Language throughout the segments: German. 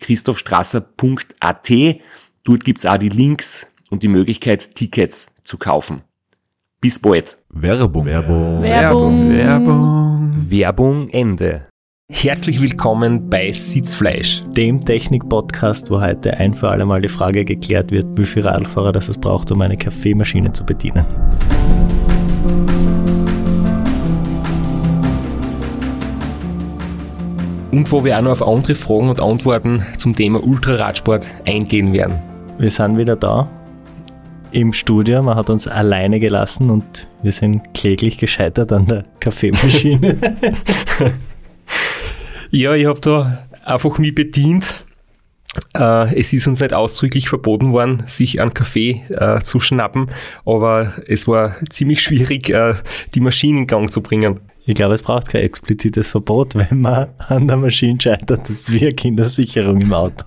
www.christophstrasser.at. Dort gibt's auch die Links und die Möglichkeit, Tickets zu kaufen. Bis bald. Werbung. Werbung. Werbung. Werbung. Werbung Ende. Herzlich willkommen bei Sitzfleisch. dem Technik-Podcast, wo heute ein für alle Mal die Frage geklärt wird, wie viel Radfahrer das es braucht, um eine Kaffeemaschine zu bedienen. Und wo wir auch noch auf andere Fragen und Antworten zum Thema Ultraradsport eingehen werden. Wir sind wieder da im Studio. Man hat uns alleine gelassen und wir sind kläglich gescheitert an der Kaffeemaschine. Ja, ich habe da einfach mich bedient. Äh, es ist uns nicht ausdrücklich verboten worden, sich einen Kaffee äh, zu schnappen, aber es war ziemlich schwierig, äh, die Maschine in Gang zu bringen. Ich glaube, es braucht kein explizites Verbot, wenn man an der Maschine scheitert. Das ist wie eine Kindersicherung im Auto.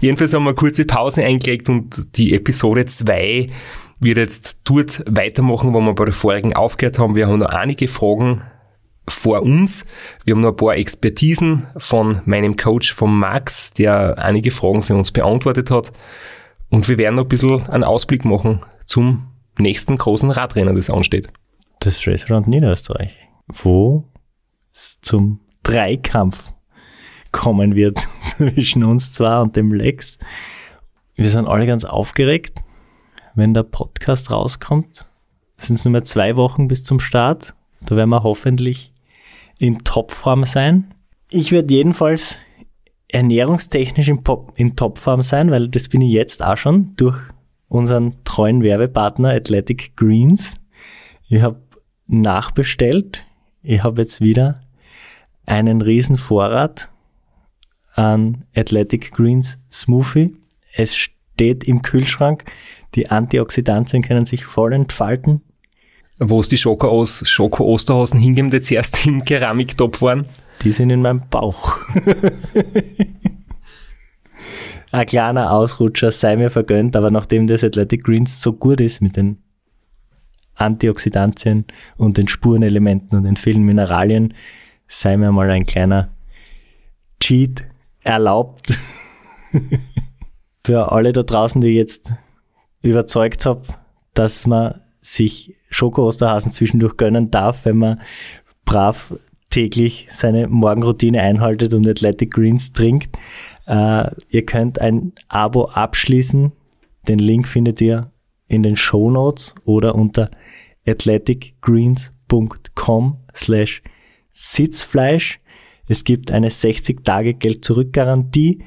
Jedenfalls haben wir eine kurze Pause eingelegt und die Episode 2 wird jetzt dort weitermachen, wo wir bei der vorigen aufgehört haben. Wir haben noch einige Fragen vor uns. Wir haben noch ein paar Expertisen von meinem Coach, von Max, der einige Fragen für uns beantwortet hat. Und wir werden noch ein bisschen einen Ausblick machen zum nächsten großen Radrennen, das ansteht. Das Race Around Niederösterreich, wo es zum Dreikampf kommen wird zwischen uns zwei und dem Lex. Wir sind alle ganz aufgeregt, wenn der Podcast rauskommt. Sind es nur mehr zwei Wochen bis zum Start. Da werden wir hoffentlich in Topform sein. Ich werde jedenfalls ernährungstechnisch in, Pop, in Topform sein, weil das bin ich jetzt auch schon durch unseren treuen Werbepartner Athletic Greens. Ich habe nachbestellt. Ich habe jetzt wieder einen riesen Vorrat an Athletic Greens Smoothie. Es steht im Kühlschrank. Die Antioxidantien können sich voll entfalten. Wo es die Schoko-Os- Schoko-Osterhasen hingeben, die zuerst im Keramiktopf waren. Die sind in meinem Bauch. Ein kleiner Ausrutscher sei mir vergönnt, aber nachdem das Athletic Greens so gut ist mit den Antioxidantien und den Spurenelementen und den vielen Mineralien, sei mir mal ein kleiner Cheat erlaubt. Für alle da draußen, die jetzt überzeugt habe, dass man sich Schoko-Osterhasen zwischendurch gönnen darf, wenn man brav täglich seine Morgenroutine einhaltet und Athletic Greens trinkt. Äh, ihr könnt ein Abo abschließen. Den Link findet ihr in den Show Notes oder unter athleticgreens.com slash Sitzfleisch. Es gibt eine 60 Tage Geld zurück Garantie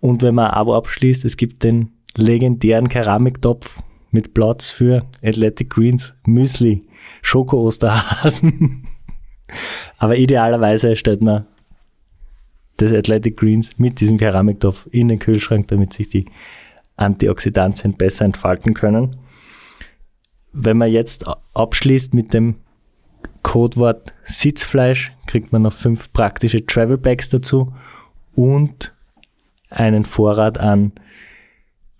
und wenn man ein Abo abschließt, es gibt den legendären Keramiktopf mit Platz für Athletic Greens Müsli, Schoko-Osterhasen. Aber idealerweise stellt man das Athletic Greens mit diesem Keramiktopf in den Kühlschrank, damit sich die Antioxidantien besser entfalten können. Wenn man jetzt abschließt mit dem Codewort Sitzfleisch, kriegt man noch fünf praktische Travel Bags dazu und einen Vorrat an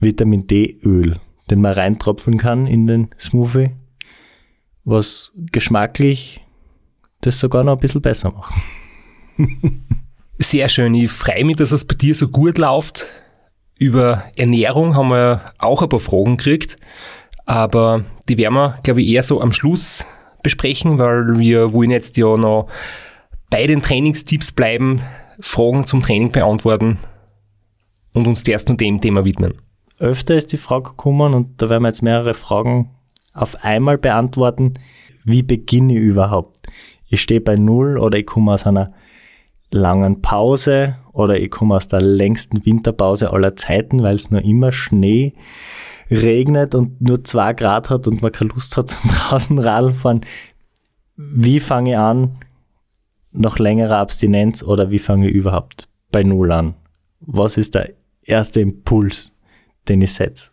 Vitamin D Öl, den man reintropfen kann in den Smoothie, was geschmacklich das sogar noch ein bisschen besser macht. Sehr schön. Ich freue mich, dass es bei dir so gut läuft. Über Ernährung haben wir auch ein paar Fragen gekriegt, aber die werden wir, glaube ich, eher so am Schluss besprechen, weil wir wollen jetzt ja noch bei den Trainingstipps bleiben, Fragen zum Training beantworten und uns erst nur dem Thema widmen. Öfter ist die Frage gekommen und da werden wir jetzt mehrere Fragen auf einmal beantworten. Wie beginne ich überhaupt? Ich stehe bei Null oder ich komme aus einer langen Pause oder ich komme aus der längsten Winterpause aller Zeiten, weil es nur immer Schnee regnet und nur zwei Grad hat und man keine Lust hat zum draußen Radl fahren. Wie fange ich an nach längerer Abstinenz oder wie fange ich überhaupt bei Null an? Was ist der erste Impuls, den ich setze?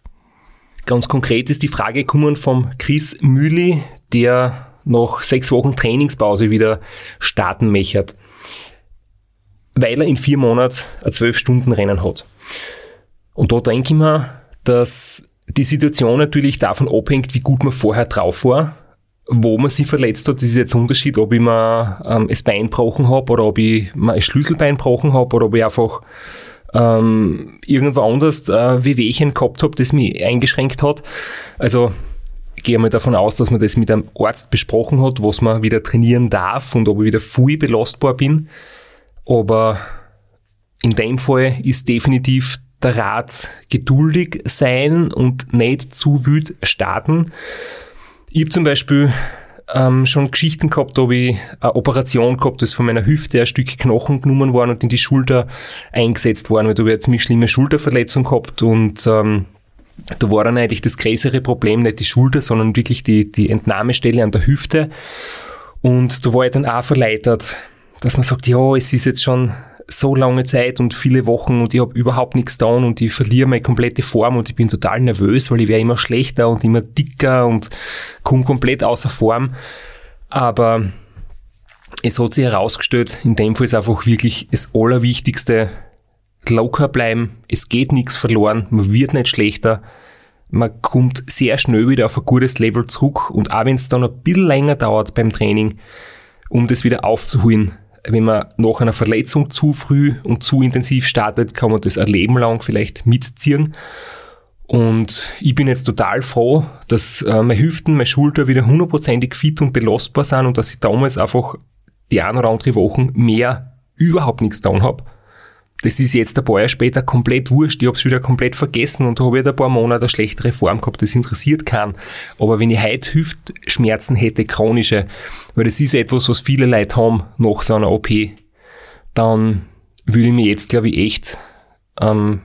Ganz konkret ist die Frage gekommen vom Chris Mühli, der nach sechs Wochen Trainingspause wieder starten möchte weil er in vier Monaten ein zwölf Stunden Rennen hat. Und da denke ich mir, dass die Situation natürlich davon abhängt, wie gut man vorher drauf war, wo man sich verletzt hat. Das ist jetzt ein Unterschied, ob ich mir ähm, das Bein gebrochen habe oder ob ich mir ein Schlüsselbein gebrochen habe oder ob ich einfach ähm, irgendwo anders äh, Wehwehchen gehabt habe, das mich eingeschränkt hat. Also ich gehe mal davon aus, dass man das mit einem Arzt besprochen hat, was man wieder trainieren darf und ob ich wieder viel belastbar bin. Aber in dem Fall ist definitiv der Rat geduldig sein und nicht zu wütend starten. Ich habe zum Beispiel ähm, schon Geschichten gehabt, da ich eine Operation gehabt, das von meiner Hüfte ein Stück Knochen genommen worden und in die Schulter eingesetzt worden, weil da habe ich eine ziemlich schlimme Schulterverletzung gehabt und ähm, da war dann eigentlich das größere Problem nicht die Schulter, sondern wirklich die, die Entnahmestelle an der Hüfte. Und da war ich dann auch verleitet, dass man sagt, ja, es ist jetzt schon so lange Zeit und viele Wochen und ich habe überhaupt nichts getan und ich verliere meine komplette Form und ich bin total nervös, weil ich werde immer schlechter und immer dicker und komme komplett außer Form. Aber es hat sich herausgestellt, in dem Fall ist einfach wirklich das Allerwichtigste, locker bleiben, es geht nichts verloren, man wird nicht schlechter, man kommt sehr schnell wieder auf ein gutes Level zurück und auch wenn es dann ein bisschen länger dauert beim Training, um das wieder aufzuholen, wenn man nach einer Verletzung zu früh und zu intensiv startet, kann man das ein Leben lang vielleicht mitziehen. Und ich bin jetzt total froh, dass äh, meine Hüften, meine Schulter wieder hundertprozentig fit und belastbar sind und dass ich damals einfach die ein oder andere Wochen mehr überhaupt nichts getan habe das ist jetzt ein paar Jahre später komplett wurscht. Ich habe es wieder komplett vergessen und habe jetzt ein paar Monate eine schlechtere Form gehabt. Das interessiert keinen. Aber wenn ich heute Hüftschmerzen hätte, chronische, weil das ist etwas, was viele Leute haben nach so einer OP, dann würde ich mir jetzt, glaube ich, echt, ähm,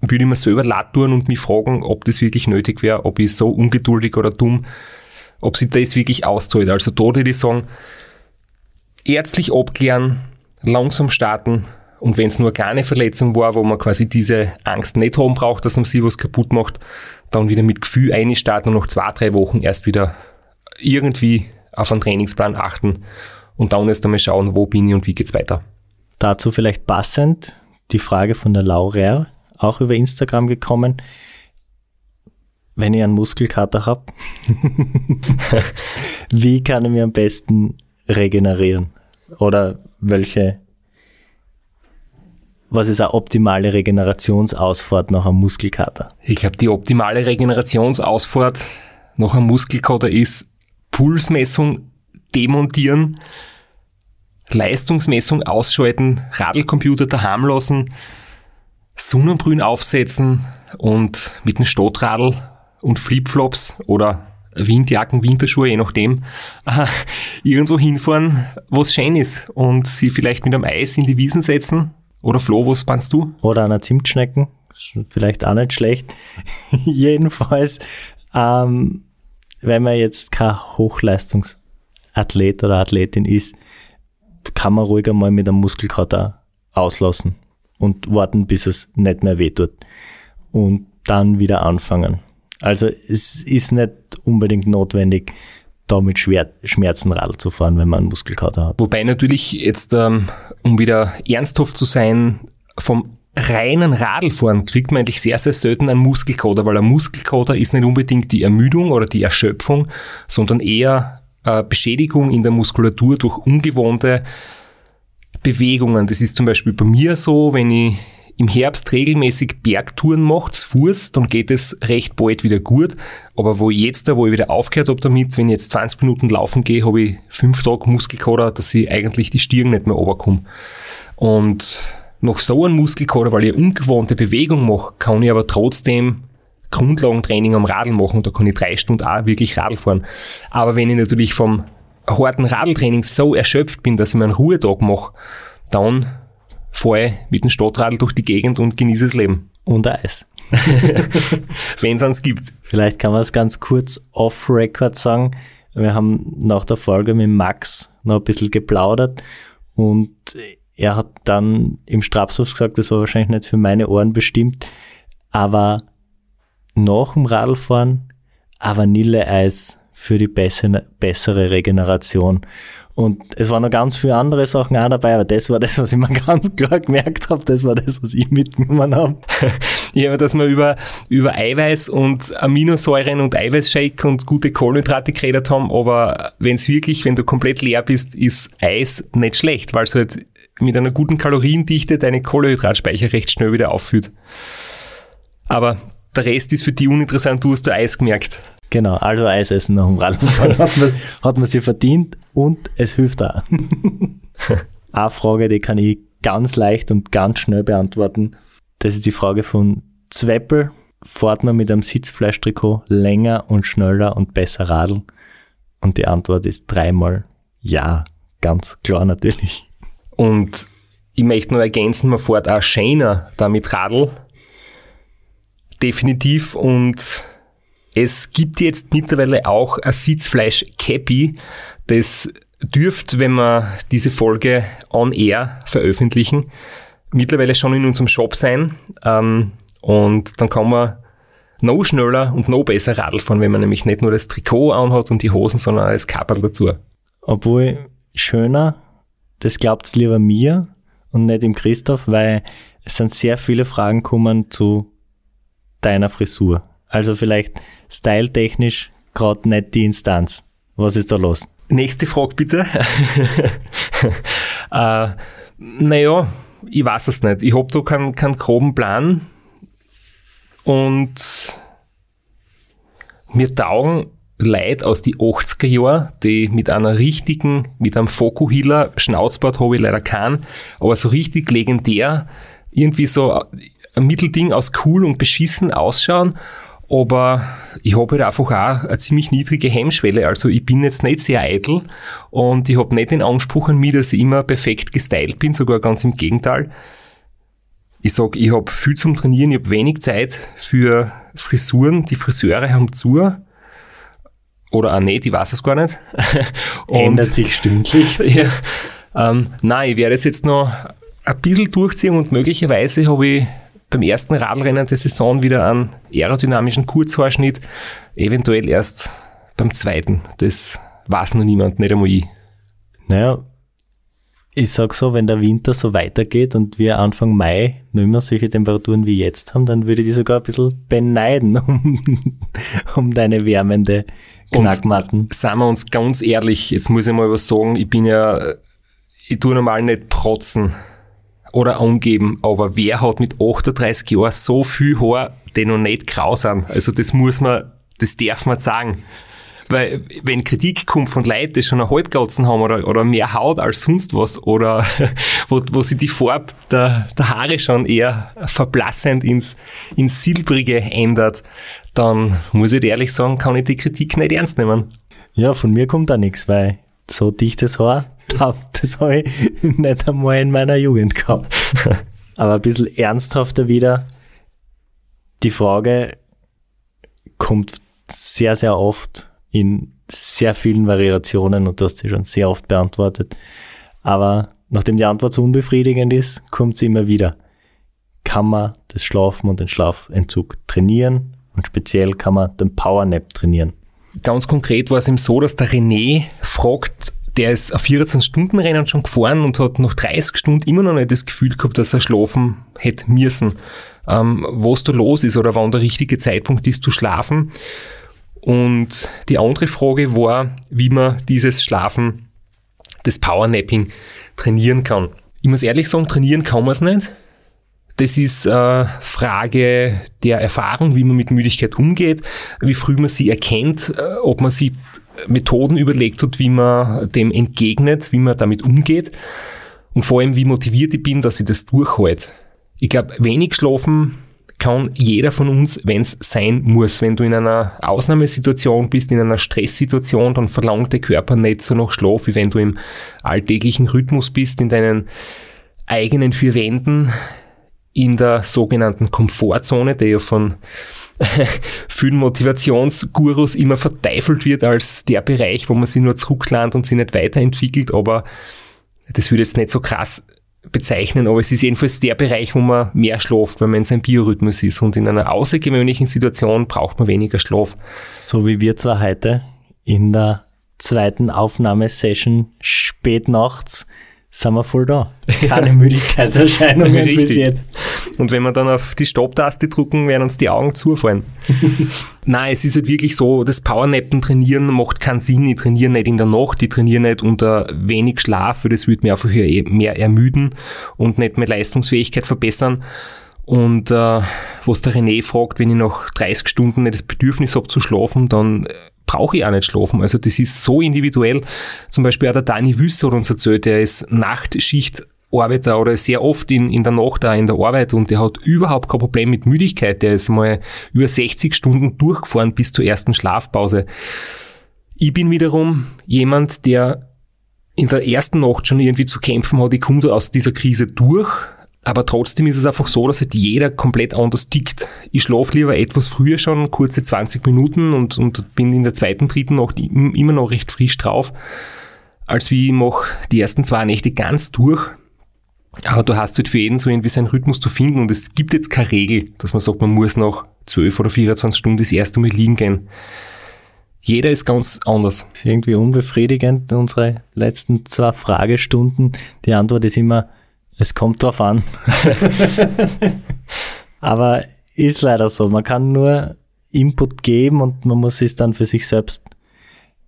würde ich mir selber leid tun und mich fragen, ob das wirklich nötig wäre, ob ich so ungeduldig oder dumm, ob sich das wirklich auszahlt. Also da würde ich sagen, ärztlich abklären, langsam starten, und wenn es nur keine Verletzung war, wo man quasi diese Angst nicht haben braucht, dass man sich was kaputt macht, dann wieder mit Gefühl einstarten und nach zwei, drei Wochen erst wieder irgendwie auf einen Trainingsplan achten und dann erst einmal schauen, wo bin ich und wie geht's weiter. Dazu vielleicht passend die Frage von der Laurer, auch über Instagram gekommen. Wenn ich einen Muskelkater habe, wie kann ich mir am besten regenerieren? Oder welche was ist eine optimale Regenerationsausfahrt nach einem Muskelkater? Ich glaube, die optimale Regenerationsausfahrt nach einem Muskelkater ist Pulsmessung demontieren, Leistungsmessung ausschalten, Radlcomputer daheim lassen, Sonnenbrühen aufsetzen und mit einem Stottradl und Flipflops oder Windjacken, Winterschuhe, je nachdem, äh, irgendwo hinfahren, was schön ist und sie vielleicht mit einem Eis in die Wiesen setzen oder Flo, was spannst du? Oder einer Zimtschnecken. Vielleicht auch nicht schlecht. Jedenfalls, ähm, wenn man jetzt kein Hochleistungsathlet oder Athletin ist, kann man ruhig einmal mit einem Muskelkater auslassen und warten, bis es nicht mehr wehtut. Und dann wieder anfangen. Also es ist nicht unbedingt notwendig, da mit Schmerzen Radl zu fahren, wenn man einen Muskelkater hat. Wobei natürlich jetzt, ähm, um wieder ernsthaft zu sein, vom reinen Radlfahren kriegt man eigentlich sehr, sehr selten einen Muskelkater, weil ein Muskelkater ist nicht unbedingt die Ermüdung oder die Erschöpfung, sondern eher äh, Beschädigung in der Muskulatur durch ungewohnte Bewegungen. Das ist zum Beispiel bei mir so, wenn ich im Herbst regelmäßig Bergtouren macht, Fuß, dann geht es recht bald wieder gut. Aber wo jetzt, da wo ich wieder aufgehört habe damit, wenn ich jetzt 20 Minuten laufen gehe, habe ich fünf Tage Muskelkater, dass ich eigentlich die Stirn nicht mehr runterkomme. Und noch so einen Muskelkater, weil ich eine ungewohnte Bewegung mache, kann ich aber trotzdem Grundlagentraining am Radl machen. Da kann ich drei Stunden auch wirklich Radl fahren. Aber wenn ich natürlich vom harten Radltraining so erschöpft bin, dass ich mir einen Ruhetag mache, dann fahre mit dem Stadtradl durch die Gegend und genieße das Leben. Und Eis. wenn es eins gibt. Vielleicht kann man es ganz kurz off-Record sagen. Wir haben nach der Folge mit Max noch ein bisschen geplaudert und er hat dann im Strapshof gesagt, das war wahrscheinlich nicht für meine Ohren bestimmt, aber nach dem Radlfahren ein Vanilleeis für die bessere, Regeneration. Und es waren noch ganz viele andere Sachen auch dabei, aber das war das, was ich mir ganz klar gemerkt habe. Das war das, was ich mitgenommen habe. ja, dass wir über, über Eiweiß und Aminosäuren und Eiweißshake und gute Kohlenhydrate geredet haben, aber wenn es wirklich, wenn du komplett leer bist, ist Eis nicht schlecht, weil es halt mit einer guten Kaloriendichte deine Kohlenhydratspeicher recht schnell wieder auffüllt. Aber der Rest ist für die uninteressant, du hast da Eis gemerkt. Genau, also Eis essen nach dem Radfahren hat man, hat man sich verdient und es hilft auch. Eine Frage, die kann ich ganz leicht und ganz schnell beantworten. Das ist die Frage von Zweppel. Fährt man mit einem Sitzfleischtrikot länger und schneller und besser Radl? Und die Antwort ist dreimal ja, ganz klar natürlich. Und ich möchte nur ergänzen, man fährt auch schöner damit Radl. Definitiv. Und es gibt jetzt mittlerweile auch ein Sitzfleisch-Cappy. Das dürft, wenn wir diese Folge on air veröffentlichen, mittlerweile schon in unserem Shop sein. Ähm, und dann kann man noch schneller und noch besser Radl fahren, wenn man nämlich nicht nur das Trikot anhat und die Hosen, sondern als Kapperl dazu. Obwohl schöner, das glaubt's lieber mir und nicht dem Christoph, weil es sind sehr viele Fragen gekommen zu deiner Frisur. Also vielleicht styletechnisch gerade nicht die Instanz. Was ist da los? Nächste Frage bitte. äh, naja, ich weiß es nicht. Ich habe da keinen, keinen groben Plan. Und mir taugen Leute aus die 80er Jahren, die mit einer richtigen, mit einem Fokuhiller, Schnauzbart habe ich leider keinen, aber so richtig legendär, irgendwie so ein Mittelding aus cool und beschissen ausschauen aber ich habe halt einfach auch eine ziemlich niedrige Hemmschwelle. Also ich bin jetzt nicht sehr eitel und ich habe nicht den Anspruch an mich, dass ich immer perfekt gestylt bin, sogar ganz im Gegenteil. Ich sag, ich habe viel zum Trainieren, ich habe wenig Zeit für Frisuren. Die Friseure haben zu. Oder auch nicht, ich weiß es gar nicht. Ändert sich stündlich. ja, ähm, nein, ich werde es jetzt noch ein bisschen durchziehen und möglicherweise habe ich beim ersten Radrennen der Saison wieder einen aerodynamischen Kurzhaarschnitt, eventuell erst beim zweiten. Das weiß noch niemand, nicht einmal ich. Naja, ich sag so, wenn der Winter so weitergeht und wir Anfang Mai noch immer solche Temperaturen wie jetzt haben, dann würde ich die sogar ein bisschen beneiden um, um deine wärmende Knackmatten. Und seien wir uns ganz ehrlich, jetzt muss ich mal was sagen, ich bin ja, ich tue normal nicht protzen oder angeben, aber wer hat mit 38 Jahren so viel Haar, die noch nicht grau sind? Also das muss man, das darf man sagen. Weil, wenn Kritik kommt von Leuten, die schon eine Halbgauzen haben oder, oder mehr Haut als sonst was oder wo, wo sich die Farbe der, der Haare schon eher verblassend ins, ins Silbrige ändert, dann muss ich ehrlich sagen, kann ich die Kritik nicht ernst nehmen. Ja, von mir kommt da nichts, weil so dichtes Haar, das habe ich nicht einmal in meiner Jugend gehabt. Aber ein bisschen ernsthafter wieder. Die Frage kommt sehr, sehr oft in sehr vielen Variationen und du hast sie schon sehr oft beantwortet. Aber nachdem die Antwort so unbefriedigend ist, kommt sie immer wieder. Kann man das Schlafen und den Schlafentzug trainieren? Und speziell kann man den Powernap trainieren. Ganz konkret war es ihm so, dass der René fragt, der ist auf 14-Stunden-Rennen schon gefahren und hat nach 30 Stunden immer noch nicht das Gefühl gehabt, dass er schlafen hätte müssen. Ähm, was da los ist oder wann der richtige Zeitpunkt ist zu schlafen. Und die andere Frage war, wie man dieses Schlafen, das Powernapping trainieren kann. Ich muss ehrlich sagen, trainieren kann man es nicht. Das ist äh, Frage der Erfahrung, wie man mit Müdigkeit umgeht, wie früh man sie erkennt, äh, ob man sie Methoden überlegt hat, wie man dem entgegnet, wie man damit umgeht. und vor allem, wie motiviert ich bin, dass ich das durchhalte. Ich glaube, wenig schlafen kann jeder von uns, wenn es sein muss. Wenn du in einer Ausnahmesituation bist, in einer Stresssituation, dann verlangt der Körper nicht so nach Schlaf, wie wenn du im alltäglichen Rhythmus bist, in deinen eigenen vier Wänden, in der sogenannten Komfortzone, der ja von vielen Motivationsgurus immer verteufelt wird als der Bereich, wo man sich nur zurücklandet und sich nicht weiterentwickelt, aber das würde jetzt nicht so krass bezeichnen, aber es ist jedenfalls der Bereich, wo man mehr schläft, weil man in seinem Biorhythmus ist. Und in einer außergewöhnlichen Situation braucht man weniger Schlaf. So wie wir zwar heute in der zweiten Aufnahmesession spät nachts sind wir voll da. Keine Müdigkeitserscheinungen bis jetzt. Und wenn wir dann auf die Stopptaste drücken, werden uns die Augen zufallen. Nein, es ist halt wirklich so, das Powernappen trainieren macht keinen Sinn. Ich trainiere nicht in der Nacht, ich trainiere nicht unter wenig Schlaf, weil das würde mir einfach mehr ermüden und nicht mehr Leistungsfähigkeit verbessern. Und äh, was der René fragt, wenn ich nach 30 Stunden nicht das Bedürfnis habe zu schlafen, dann brauche ich auch nicht schlafen. Also das ist so individuell. Zum Beispiel auch der Dani Wüsser hat uns erzählt, der ist Nachtschicht Arbeiter oder sehr oft in, in der Nacht da in der Arbeit und der hat überhaupt kein Problem mit Müdigkeit. Der ist mal über 60 Stunden durchgefahren bis zur ersten Schlafpause. Ich bin wiederum jemand, der in der ersten Nacht schon irgendwie zu kämpfen hat. Ich komme aus dieser Krise durch, aber trotzdem ist es einfach so, dass halt jeder komplett anders tickt. Ich schlafe lieber etwas früher schon, kurze 20 Minuten und, und bin in der zweiten, dritten Nacht immer noch recht frisch drauf, als wie ich mache die ersten zwei Nächte ganz durch. Aber du hast halt für jeden so irgendwie seinen Rhythmus zu finden und es gibt jetzt keine Regel, dass man sagt, man muss nach 12 oder 24 Stunden das erste Mal liegen gehen. Jeder ist ganz anders. Ist irgendwie unbefriedigend, unsere letzten zwei Fragestunden. Die Antwort ist immer, es kommt drauf an. Aber ist leider so. Man kann nur Input geben und man muss es dann für sich selbst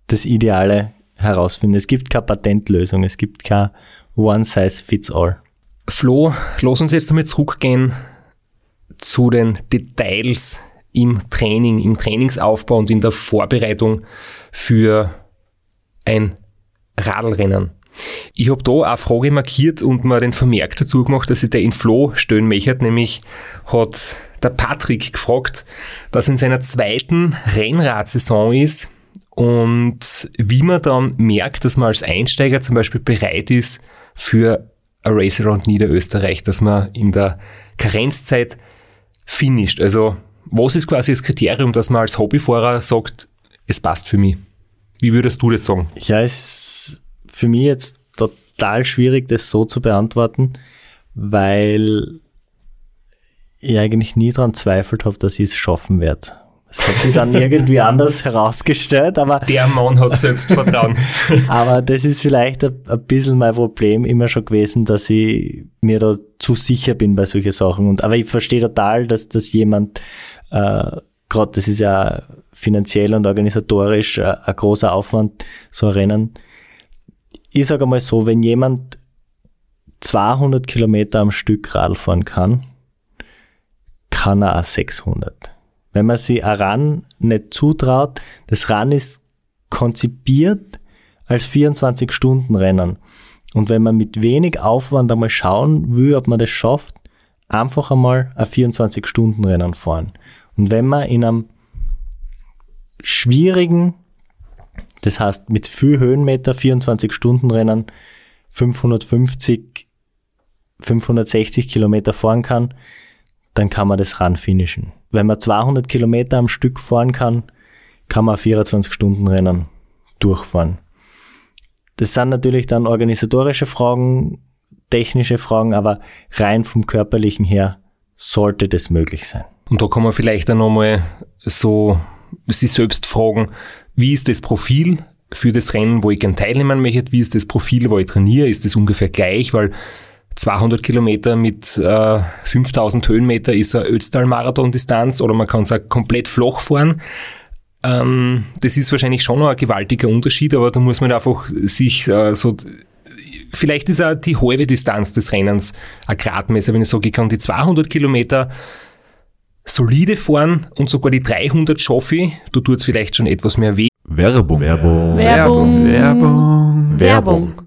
das Ideale herausfinden. Es gibt keine Patentlösung, es gibt kein One Size Fits All. Flo, lass uns jetzt damit zurückgehen zu den Details im Training, im Trainingsaufbau und in der Vorbereitung für ein Radlrennen. Ich habe da eine Frage markiert und mir den Vermerk dazu gemacht, dass ich der in stellen möchte, nämlich hat der Patrick gefragt, dass in seiner zweiten Rennradsaison ist und wie man dann merkt, dass man als Einsteiger zum Beispiel bereit ist für ein Race Around Niederösterreich, dass man in der Karenzzeit finisht. Also was ist quasi das Kriterium, dass man als Hobbyfahrer sagt, es passt für mich? Wie würdest du das sagen? Ja, es für mich jetzt total schwierig, das so zu beantworten, weil ich eigentlich nie daran zweifelt habe, dass ich es schaffen werde. Das hat sich dann irgendwie anders herausgestellt, aber. Der Mann hat Selbstvertrauen. aber das ist vielleicht ein, ein bisschen mein Problem immer schon gewesen, dass ich mir da zu sicher bin bei solchen Sachen. Und, aber ich verstehe total, dass, dass jemand, äh, gerade das ist ja finanziell und organisatorisch äh, ein großer Aufwand, so ein Rennen ich sage mal so, wenn jemand 200 Kilometer am Stück Radl fahren kann, kann er auch 600. Wenn man sich ein Run nicht zutraut, das Run ist konzipiert als 24-Stunden-Rennen. Und wenn man mit wenig Aufwand einmal schauen will, ob man das schafft, einfach einmal ein 24-Stunden-Rennen fahren. Und wenn man in einem schwierigen das heißt, mit viel Höhenmeter, 24 Stunden Rennen, 550, 560 Kilometer fahren kann, dann kann man das Run finishen. Wenn man 200 Kilometer am Stück fahren kann, kann man 24 Stunden Rennen durchfahren. Das sind natürlich dann organisatorische Fragen, technische Fragen, aber rein vom körperlichen her sollte das möglich sein. Und da kann man vielleicht dann nochmal so sich selbst fragen, wie ist das Profil für das Rennen, wo ich gerne teilnehmen möchte, wie ist das Profil, wo ich trainiere, ist das ungefähr gleich, weil 200 Kilometer mit äh, 5000 Höhenmeter ist eine Ötztal-Marathon-Distanz oder man kann es auch komplett flach fahren. Ähm, das ist wahrscheinlich schon noch ein gewaltiger Unterschied, aber da muss man einfach sich äh, so vielleicht ist auch die halbe Distanz des Rennens ein Gradmesser, wenn ich sage, ich kann die 200 Kilometer solide fahren und sogar die 300 schaffe ich, da tut es vielleicht schon etwas mehr weh. Werbung. Werbung. Werbung. Werbung. Werbung.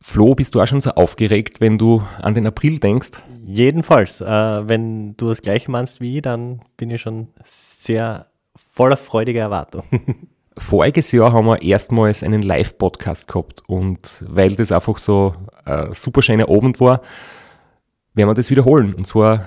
Flo, bist du auch schon so aufgeregt, wenn du an den April denkst? Jedenfalls, äh, wenn du das gleiche meinst wie ich, dann bin ich schon sehr voller freudiger Erwartung. Voriges Jahr haben wir erstmals einen Live-Podcast gehabt und weil das einfach so ein super schöner Abend war, werden wir das wiederholen. Und zwar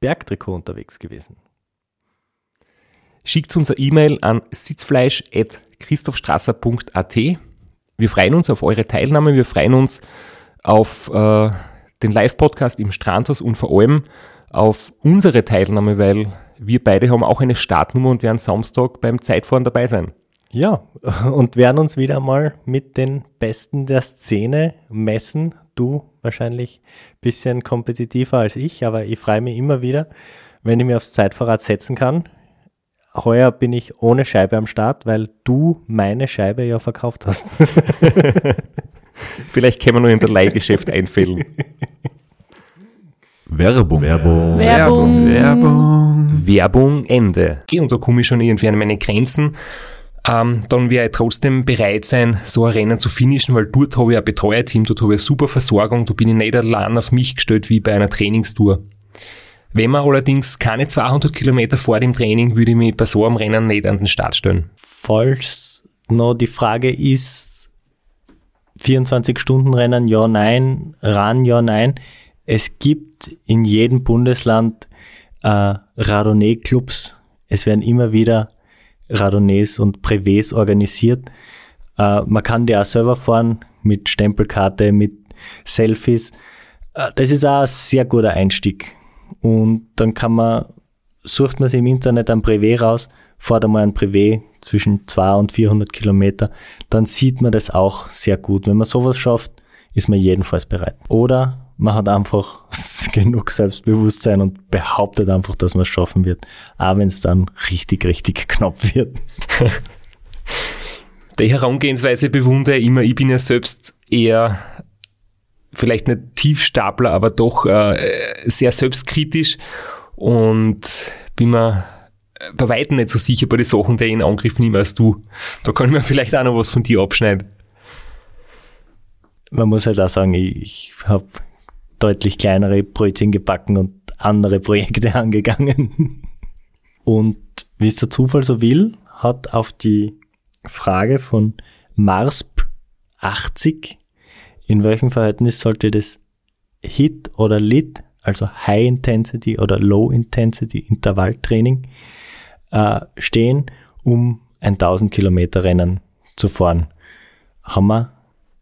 Bergtrikot unterwegs gewesen? Schickt uns eine E-Mail an sitzfleisch.christophstrasser.at. Wir freuen uns auf eure Teilnahme, wir freuen uns auf äh, den Live-Podcast im Strandhaus und vor allem auf unsere Teilnahme, weil wir beide haben auch eine Startnummer und werden Samstag beim Zeitfahren dabei sein. Ja, und werden uns wieder mal mit den Besten der Szene messen. Du wahrscheinlich ein bisschen kompetitiver als ich, aber ich freue mich immer wieder, wenn ich mir aufs Zeitfahrrad setzen kann. Heuer bin ich ohne Scheibe am Start, weil du meine Scheibe ja verkauft hast. Vielleicht können wir nur in der Leihgeschäft einfällen. Werbung. Werbung. Werbung. Werbung. Werbung, Ende. Okay, Und da komme ich schon irgendwie an meine Grenzen. Ähm, dann werde ich trotzdem bereit sein, so ein Rennen zu finishen, weil dort habe ich ein Betreuerteam, dort habe ich eine super Versorgung, da bin ich nicht allein auf mich gestellt wie bei einer Trainingstour. Wenn man allerdings keine 200 Kilometer vor dem Training, würde ich mich bei so einem Rennen nicht an den Start stellen. Falls noch die Frage ist, 24-Stunden-Rennen, ja, nein, ran, ja, nein. Es gibt in jedem Bundesland äh, Radonnet-Clubs. Es werden immer wieder Radonnets und Privés organisiert. Äh, man kann die auch selber fahren mit Stempelkarte, mit Selfies. Äh, das ist auch ein sehr guter Einstieg. Und dann kann man, sucht man sich im Internet ein Privé raus, fährt einmal ein Privé zwischen 200 und 400 Kilometer, dann sieht man das auch sehr gut. Wenn man sowas schafft, ist man jedenfalls bereit. Oder man hat einfach genug Selbstbewusstsein und behauptet einfach, dass man es schaffen wird, auch wenn es dann richtig, richtig knapp wird. Die Herangehensweise bewundere ich immer. Ich bin ja selbst eher vielleicht nicht Tiefstapler, aber doch äh, sehr selbstkritisch und bin mir bei weitem nicht so sicher bei den Sachen, die ich in Angriff nehme als du. Da kann ich mir vielleicht auch noch was von dir abschneiden. Man muss halt auch sagen, ich, ich habe deutlich kleinere Brötchen gebacken und andere Projekte angegangen. Und wie es der Zufall so will, hat auf die Frage von Marsp 80, in welchem Verhältnis sollte das HIT oder LIT, also High Intensity oder Low Intensity Intervalltraining, äh, stehen, um ein 1000 Kilometer Rennen zu fahren, haben wir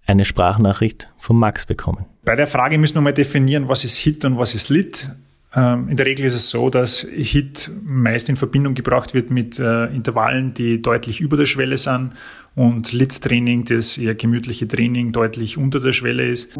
eine Sprachnachricht von Max bekommen. Bei der Frage müssen wir mal definieren, was ist Hit und was ist Lit. Ähm, in der Regel ist es so, dass Hit meist in Verbindung gebracht wird mit äh, Intervallen, die deutlich über der Schwelle sind und Lit-Training, das eher gemütliche Training, deutlich unter der Schwelle ist.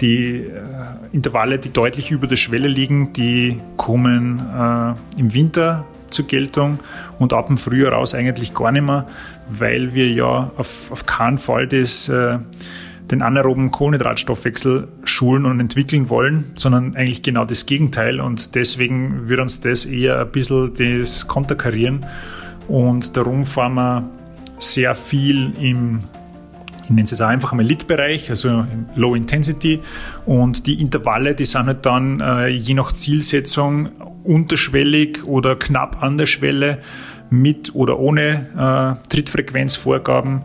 Die äh, Intervalle, die deutlich über der Schwelle liegen, die kommen äh, im Winter zur Geltung und ab dem Frühjahr raus eigentlich gar nicht mehr, weil wir ja auf, auf keinen Fall das, äh, den anaeroben Kohlenhydratstoffwechsel schulen und entwickeln wollen, sondern eigentlich genau das Gegenteil. Und deswegen wird uns das eher ein bisschen das konterkarieren. Und darum fahren wir sehr viel im ich nenne es jetzt einfach mal Lit-Bereich, also Low Intensity. Und die Intervalle, die sind halt dann äh, je nach Zielsetzung unterschwellig oder knapp an der Schwelle mit oder ohne äh, Trittfrequenzvorgaben.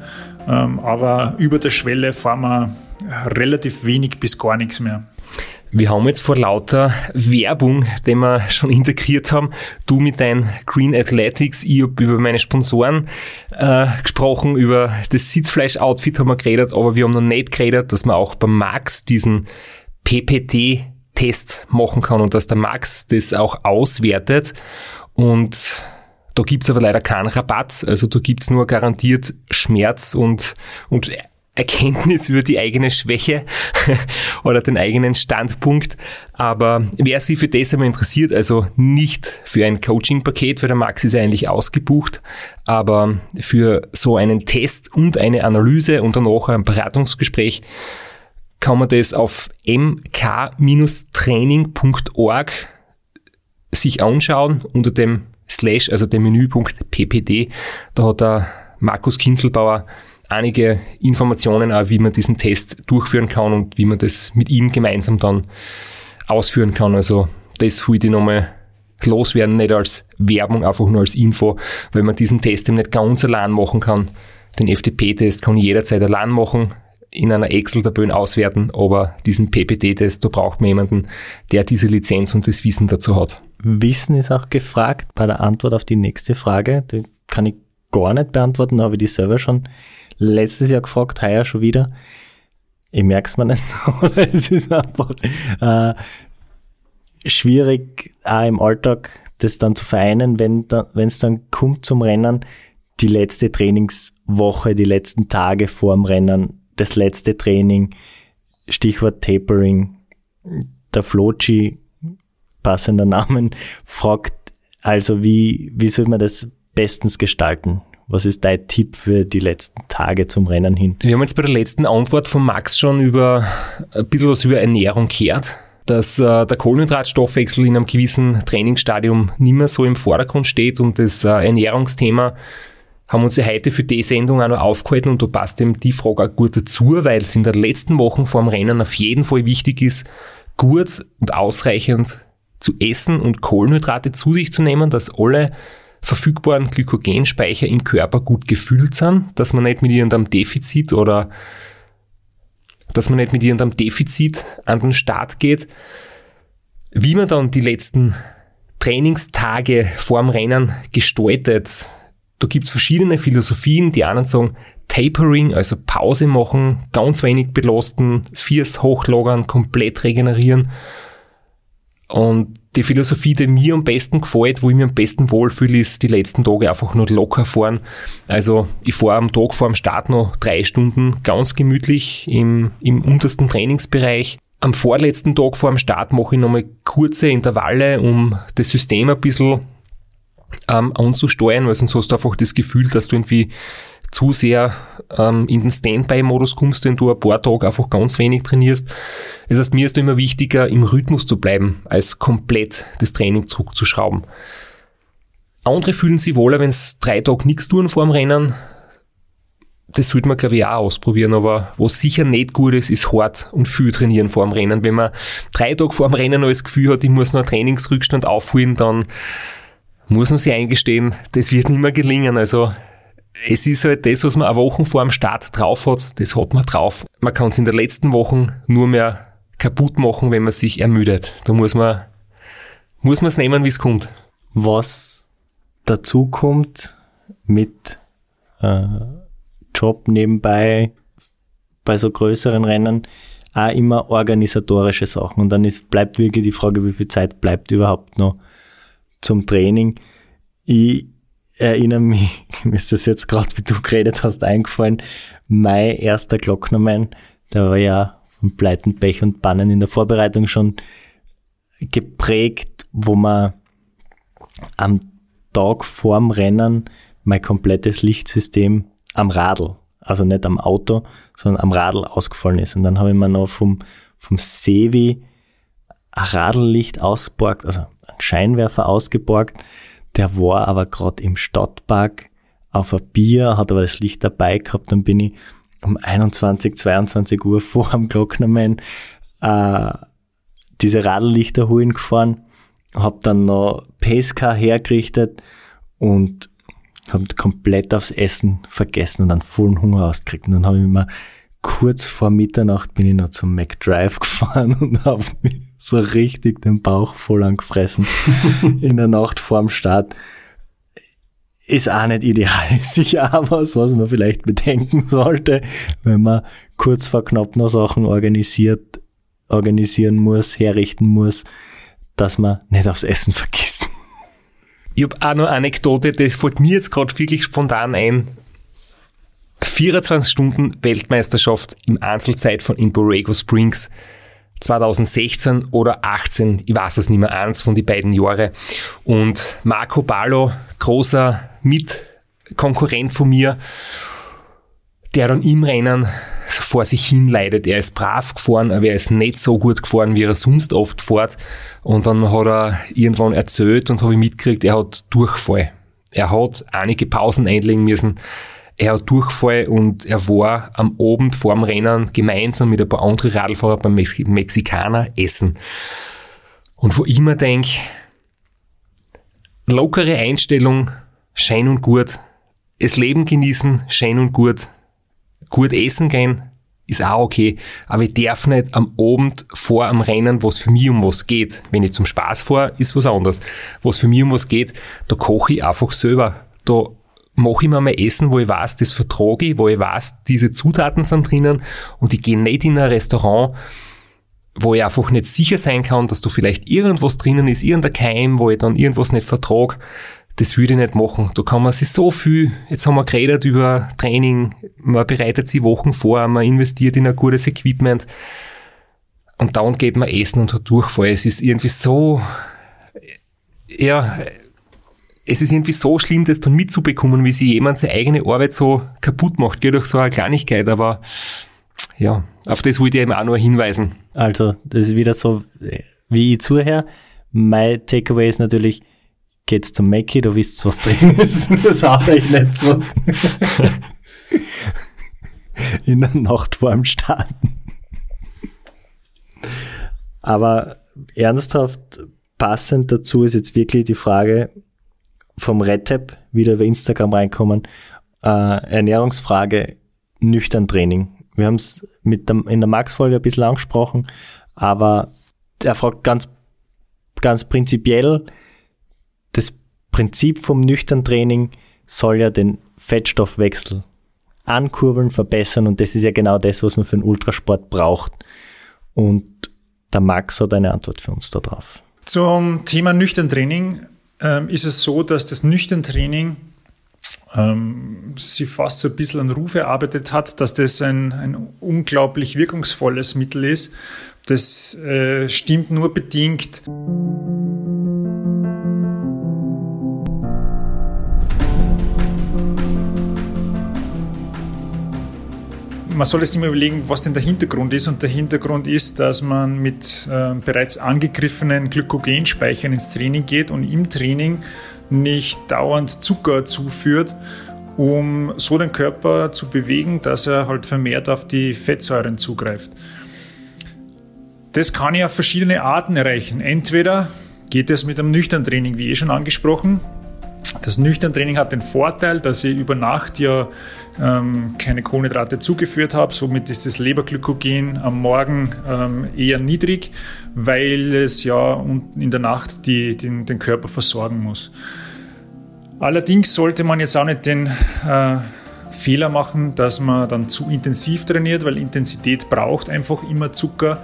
Ähm, aber über der Schwelle fahren wir relativ wenig bis gar nichts mehr. Wir haben jetzt vor lauter Werbung, die wir schon integriert haben, du mit deinen Green Athletics, ich habe über meine Sponsoren äh, gesprochen, über das Sitzfleisch-Outfit haben wir geredet, aber wir haben noch nicht geredet, dass man auch beim Max diesen PPT-Test machen kann und dass der Max das auch auswertet. Und da gibt's aber leider keinen Rabatt, also da gibt's nur garantiert Schmerz und, und Erkenntnis über die eigene Schwäche oder den eigenen Standpunkt. Aber wer sich für das einmal interessiert, also nicht für ein Coaching-Paket, weil der Max ist eigentlich ausgebucht, aber für so einen Test und eine Analyse und danach ein Beratungsgespräch, kann man das auf mk-training.org sich anschauen unter dem Slash, also dem Menüpunkt PPD. Da hat der Markus Kinselbauer einige Informationen auch, wie man diesen Test durchführen kann und wie man das mit ihm gemeinsam dann ausführen kann. Also das will ich nochmal loswerden, nicht als Werbung, einfach nur als Info, weil man diesen Test eben nicht ganz allein machen kann. Den FTP-Test kann ich jederzeit allein machen, in einer Excel-Tabelle auswerten, aber diesen PPT-Test, da braucht man jemanden, der diese Lizenz und das Wissen dazu hat. Wissen ist auch gefragt bei der Antwort auf die nächste Frage. Die kann ich gar nicht beantworten, habe ich die selber schon letztes Jahr gefragt, heuer schon wieder. Ich merke es mir nicht, aber es ist einfach äh, schwierig, auch im Alltag das dann zu vereinen, wenn es dann kommt zum Rennen, die letzte Trainingswoche, die letzten Tage vor dem Rennen, das letzte Training, Stichwort Tapering, der Flochi, passender Namen, fragt also, wie, wie soll man das bestens gestalten? Was ist dein Tipp für die letzten Tage zum Rennen hin? Wir haben jetzt bei der letzten Antwort von Max schon über ein bisschen was über Ernährung gehört, dass äh, der Kohlenhydratstoffwechsel in einem gewissen Trainingsstadium nicht mehr so im Vordergrund steht und das äh, Ernährungsthema haben uns ja heute für die Sendung auch noch aufgehalten und da passt eben die Frage auch gut dazu, weil es in den letzten Wochen vor dem Rennen auf jeden Fall wichtig ist, gut und ausreichend zu essen und Kohlenhydrate zu sich zu nehmen, dass alle verfügbaren Glykogenspeicher im Körper gut gefüllt sind, dass man nicht mit irgendeinem Defizit oder dass man nicht mit irgendeinem Defizit an den Start geht. Wie man dann die letzten Trainingstage vorm Rennen gestaltet, da gibt es verschiedene Philosophien. Die einen sagen Tapering, also Pause machen, ganz wenig belasten, Fiers hochlagern, komplett regenerieren. Und die Philosophie, die mir am besten gefällt, wo ich mir am besten wohlfühle, ist die letzten Tage einfach nur locker fahren. Also ich fahre am Tag vor dem Start noch drei Stunden ganz gemütlich im, im untersten Trainingsbereich. Am vorletzten Tag vor dem Start mache ich nochmal kurze Intervalle, um das System ein bisschen ähm, anzusteuern, weil sonst hast du einfach das Gefühl, dass du irgendwie zu sehr ähm, in den Standby-Modus kommst, wenn du ein paar Tage einfach ganz wenig trainierst. Das heißt, mir ist immer wichtiger, im Rhythmus zu bleiben, als komplett das Training zurückzuschrauben. Andere fühlen sich wohler, wenn es drei Tage nichts tun vor dem Rennen. Das sollte man, glaube ich, auch ausprobieren, aber was sicher nicht gut ist, ist hart und viel trainieren vor dem Rennen. Wenn man drei Tage vor dem Rennen noch das Gefühl hat, ich muss noch einen Trainingsrückstand aufholen, dann muss man sich eingestehen, das wird nicht mehr gelingen. Also es ist halt das, was man eine Woche vor dem Start drauf hat, das hat man drauf. Man kann es in den letzten Wochen nur mehr kaputt machen, wenn man sich ermüdet. Da muss man muss man es nehmen, wie es kommt. Was dazu kommt mit äh, Job nebenbei bei so größeren Rennen, auch immer organisatorische Sachen. Und dann ist, bleibt wirklich die Frage, wie viel Zeit bleibt überhaupt noch zum Training. Ich erinnere mich, mir ist das jetzt gerade, wie du geredet hast, eingefallen, mein erster Glocknermann, der war ja von Pleiten, Pech und Bannen in der Vorbereitung schon geprägt, wo man am Tag vorm Rennen mein komplettes Lichtsystem am Radl, also nicht am Auto, sondern am Radl ausgefallen ist. Und dann habe ich mir noch vom, vom Sevi ein Radllicht ausgeborgt, also einen Scheinwerfer ausgeborgt. Der war aber gerade im Stadtpark auf ein Bier, hat aber das Licht dabei gehabt. Dann bin ich um 21, 22 Uhr vor dem Glocknermann äh, diese Radllichter holen gefahren, habe dann noch Pesca hergerichtet und habe komplett aufs Essen vergessen und dann vollen Hunger ausgekriegt. Und dann habe ich mir kurz vor Mitternacht bin ich noch zum McDrive gefahren und habe mich so richtig den Bauch voll angefressen in der Nacht vorm Start. Ist auch nicht ideal, ist sicher auch was, was man vielleicht bedenken sollte, wenn man kurz vor knapp noch Sachen organisiert, organisieren muss, herrichten muss, dass man nicht aufs Essen vergisst. Ich habe auch noch eine Anekdote, das fällt mir jetzt gerade wirklich spontan ein. 24 Stunden Weltmeisterschaft im Einzelzeit von in Borrego Springs 2016 oder 18, ich weiß es nicht mehr, eins von den beiden Jahre. Und Marco Ballo, großer Mitkonkurrent von mir, der dann im Rennen vor sich hin leidet. Er ist brav gefahren, aber er ist nicht so gut gefahren, wie er sonst oft fährt. Und dann hat er irgendwann erzählt und habe ich mitgekriegt, er hat Durchfall. Er hat einige Pausen einlegen müssen. Er hat Durchfall und er war am Abend vor dem Rennen gemeinsam mit ein paar anderen Radlfahrern beim Mex Mexikaner essen. Und wo ich mir denke, lockere Einstellung, schein und gut, das Leben genießen, schein und gut, gut essen gehen, ist auch okay, aber ich darf nicht am Abend vor am Rennen, was für mich um was geht. Wenn ich zum Spaß fahre, ist was anderes. Was für mich um was geht, da koche ich einfach selber. Da mache ich mir mein Essen, wo ich weiß, das vertrage ich, wo ich weiß, diese Zutaten sind drinnen und ich gehe nicht in ein Restaurant, wo ich einfach nicht sicher sein kann, dass da vielleicht irgendwas drinnen ist, irgendein Keim, wo ich dann irgendwas nicht vertrage das würde ich nicht machen. Da kann man sich so viel, jetzt haben wir geredet über Training, man bereitet sich Wochen vor, man investiert in ein gutes Equipment und dann geht man essen und hat Durchfall. Es ist irgendwie so, ja, es ist irgendwie so schlimm, das dann mitzubekommen, wie sich jemand seine eigene Arbeit so kaputt macht. Geht durch so eine Kleinigkeit, aber ja, auf das wollte ich eben auch nur hinweisen. Also, das ist wieder so, wie ich zuhöre. Mein Takeaway ist natürlich, geht's zum Mackie, da wisst was drin ist. Das haut euch nicht so in der Nacht vor dem Starten. Aber ernsthaft passend dazu ist jetzt wirklich die Frage vom RedTap, wieder über Instagram reinkommen, äh, Ernährungsfrage, nüchtern Training. Wir haben es mit dem, in der Max-Folge ein bisschen angesprochen, aber er fragt ganz, ganz prinzipiell, das Prinzip vom nüchtern Training soll ja den Fettstoffwechsel ankurbeln, verbessern und das ist ja genau das, was man für den Ultrasport braucht. Und der Max hat eine Antwort für uns darauf. Zum Thema nüchtern Training ähm, ist es so, dass das nüchtern Training ähm, sie fast so ein bisschen einen Ruf erarbeitet hat, dass das ein, ein unglaublich wirkungsvolles Mittel ist. Das äh, stimmt nur bedingt. Man soll jetzt immer überlegen, was denn der Hintergrund ist. Und der Hintergrund ist, dass man mit äh, bereits angegriffenen Glykogenspeichern ins Training geht und im Training nicht dauernd Zucker zuführt, um so den Körper zu bewegen, dass er halt vermehrt auf die Fettsäuren zugreift. Das kann ich auf verschiedene Arten erreichen. Entweder geht es mit einem nüchternen Training, wie eh schon angesprochen, Das Nüchtern-Training hat den Vorteil, dass ich über Nacht ja ähm, keine Kohlenhydrate zugeführt habe. Somit ist das Leberglykogen am Morgen ähm, eher niedrig, weil es ja in der Nacht die, den, den Körper versorgen muss. Allerdings sollte man jetzt auch nicht den äh, Fehler machen, dass man dann zu intensiv trainiert, weil Intensität braucht einfach immer Zucker.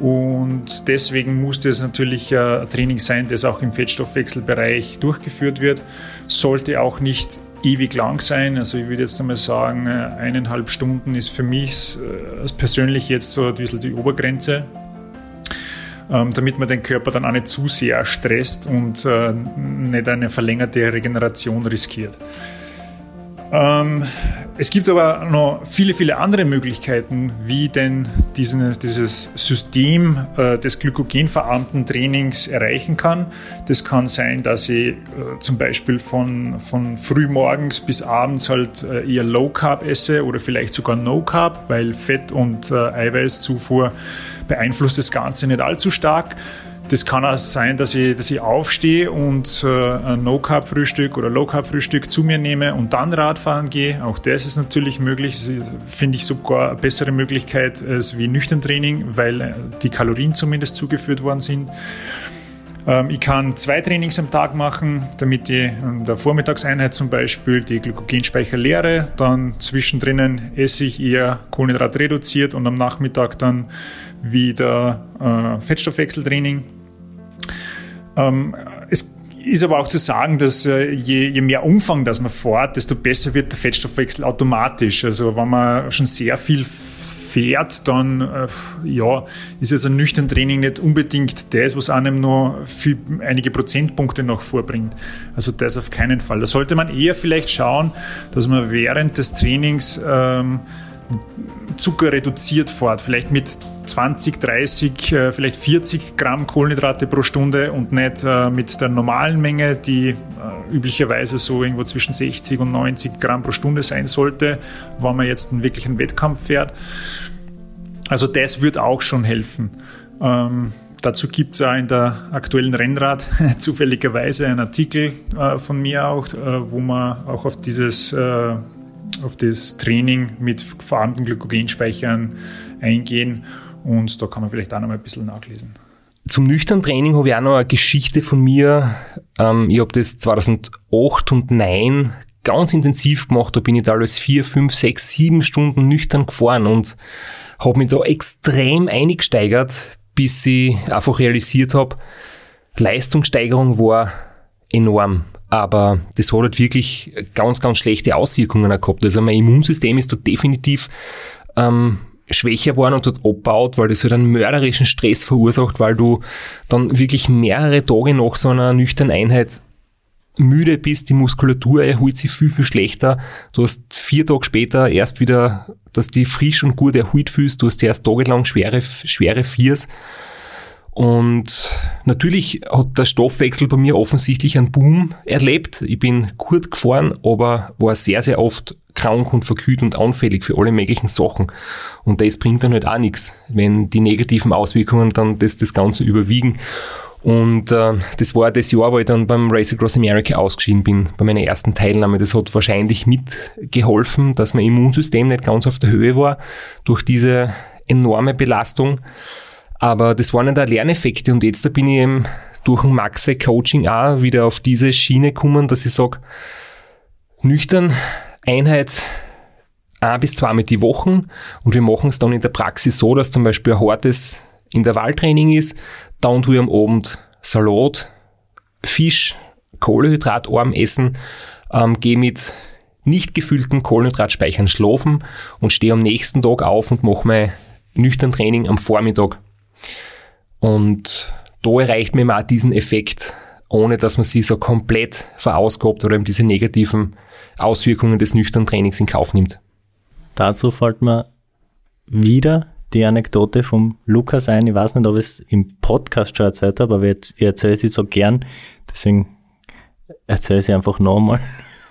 Und deswegen muss das natürlich ein Training sein, das auch im Fettstoffwechselbereich durchgeführt wird. Sollte auch nicht ewig lang sein. Also ich würde jetzt einmal sagen, eineinhalb Stunden ist für mich äh, persönlich jetzt so ein bisschen die Obergrenze, ähm, damit man den Körper dann auch nicht zu sehr stresst und äh, nicht eine verlängerte Regeneration riskiert. Es gibt aber noch viele, viele andere Möglichkeiten, wie denn diesen, dieses System äh, des glykogenverarmten Trainings erreichen kann. Das kann sein, dass ich äh, zum Beispiel von, von frühmorgens bis abends halt äh, eher Low Carb esse oder vielleicht sogar No Carb, weil Fett und äh, Eiweißzufuhr beeinflusst das Ganze nicht allzu stark. Das kann auch sein, dass ich, dass ich aufstehe und äh, ein No-Carb-Frühstück oder Low-Carb-Frühstück zu mir nehme und dann Radfahren gehe. Auch das ist natürlich möglich. Finde ich sogar eine bessere Möglichkeit als wie nüchtern Training, weil äh, die Kalorien zumindest zugeführt worden sind. Ähm, ich kann zwei Trainings am Tag machen, damit ich in der Vormittagseinheit zum Beispiel die Glykogenspeicher leere, dann zwischendrin esse ich eher Kohlenhydrat reduziert und am Nachmittag dann wieder äh, Fettstoffwechseltraining. Ähm, es ist aber auch zu sagen, dass äh, je, je mehr Umfang das man fährt, desto besser wird der Fettstoffwechsel automatisch. Also wenn man schon sehr viel fährt, dann äh, ja, ist ein nüchtern Training nicht unbedingt das, was einem nur einige Prozentpunkte noch vorbringt. Also das auf keinen Fall. Da sollte man eher vielleicht schauen, dass man während des Trainings ähm, Zucker reduziert fährt, vielleicht mit 20, 30, äh, vielleicht 40 Gramm Kohlenhydrate pro Stunde und nicht äh, mit der normalen Menge, die äh, üblicherweise so irgendwo zwischen 60 und 90 Gramm pro Stunde sein sollte, wenn man jetzt einen wirklichen Wettkampf fährt. Also das wird auch schon helfen. Ähm, dazu gibt es auch in der aktuellen Rennrad zufälligerweise einen Artikel äh, von mir auch, äh, wo man auch auf dieses äh, auf das Training mit vorhandenen Glykogenspeichern eingehen und da kann man vielleicht auch noch mal ein bisschen nachlesen. Zum nüchternen Training habe ich auch noch eine Geschichte von mir. Ähm, ich habe das 2008 und 2009 ganz intensiv gemacht. Da bin ich da alles vier, fünf, sechs, sieben Stunden nüchtern gefahren und habe mich da extrem eingesteigert, bis ich einfach realisiert habe, Leistungssteigerung war enorm. Aber das hat halt wirklich ganz, ganz schlechte Auswirkungen gehabt. Also mein Immunsystem ist da definitiv ähm, schwächer geworden und hat abgebaut, weil das halt einen mörderischen Stress verursacht, weil du dann wirklich mehrere Tage nach so einer nüchternen Einheit müde bist, die Muskulatur erholt sich viel, viel schlechter. Du hast vier Tage später erst wieder, dass die frisch und gut erholt fühlst. Du hast erst tagelang schwere, schwere Viers. Und natürlich hat der Stoffwechsel bei mir offensichtlich einen Boom erlebt. Ich bin gut gefahren, aber war sehr, sehr oft krank und verkühlt und anfällig für alle möglichen Sachen. Und das bringt dann halt auch nichts, wenn die negativen Auswirkungen dann das, das Ganze überwiegen. Und äh, das war das Jahr, wo ich dann beim Race Across America ausgeschieden bin, bei meiner ersten Teilnahme. Das hat wahrscheinlich mitgeholfen, dass mein Immunsystem nicht ganz auf der Höhe war durch diese enorme Belastung. Aber das waren ja da Lerneffekte und jetzt da bin ich eben durch ein Maxe Coaching auch wieder auf diese Schiene gekommen, dass ich sage, nüchtern, Einheit ein bis zweimal die Woche und wir machen es dann in der Praxis so, dass zum Beispiel ein hartes Intervalltraining ist, dann tue ich am Abend Salat, Fisch, kohlehydratarm essen, ähm, gehe mit nicht gefüllten Kohlenhydratspeichern schlafen und stehe am nächsten Tag auf und mache mein nüchtern Training am Vormittag. Und da erreicht man auch diesen Effekt, ohne dass man sich so komplett verausgabt oder eben diese negativen Auswirkungen des nüchternen Trainings in Kauf nimmt. Dazu fällt mir wieder die Anekdote vom Lukas ein. Ich weiß nicht, ob ich es im Podcast schon erzählt habe, aber ich erzähle sie so gern. Deswegen erzähle ich sie einfach nochmal.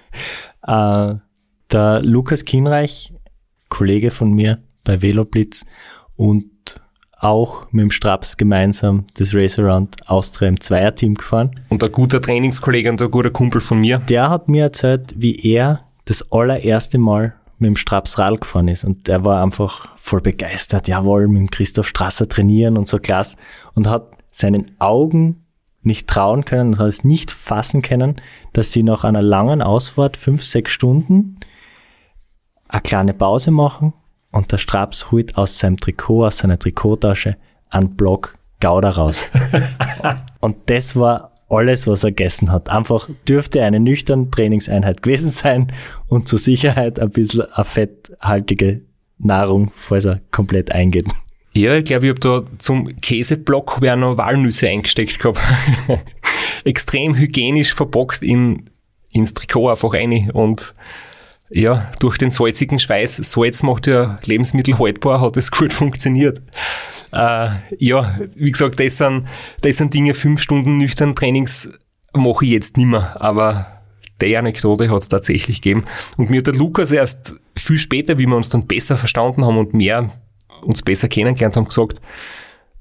äh, der Lukas Kinreich, Kollege von mir bei Veloblitz und auch mit dem Straps gemeinsam das Race Around Austria im Zweierteam gefahren. Und ein guter Trainingskollege und ein guter Kumpel von mir. Der hat mir erzählt, wie er das allererste Mal mit dem Straps Radl gefahren ist. Und der war einfach voll begeistert. Jawohl, mit dem Christoph Strasser trainieren und so klasse. Und hat seinen Augen nicht trauen können und hat es nicht fassen können, dass sie nach einer langen Ausfahrt, fünf, sechs Stunden, eine kleine Pause machen und der Straps holt aus seinem Trikot, aus seiner Trikottasche, einen Block Gouda raus. und das war alles, was er gegessen hat. Einfach dürfte eine nüchterne Trainingseinheit gewesen sein und zur Sicherheit ein bisschen eine fetthaltige Nahrung, falls er komplett eingeht. Ja, ich glaube, ich habe da zum Käseblock hab ich auch noch Walnüsse eingesteckt gehabt. Extrem hygienisch verpackt in, ins Trikot einfach rein und ja, durch den salzigen Schweiß, Salz macht ja Lebensmittel haltbar, hat es gut funktioniert. Äh, ja, wie gesagt, das sind, das sind Dinge, fünf Stunden nüchtern Trainings mache ich jetzt nimmer, aber die Anekdote hat es tatsächlich gegeben. Und mir hat der Lukas erst viel später, wie wir uns dann besser verstanden haben und mehr uns besser kennengelernt haben, gesagt,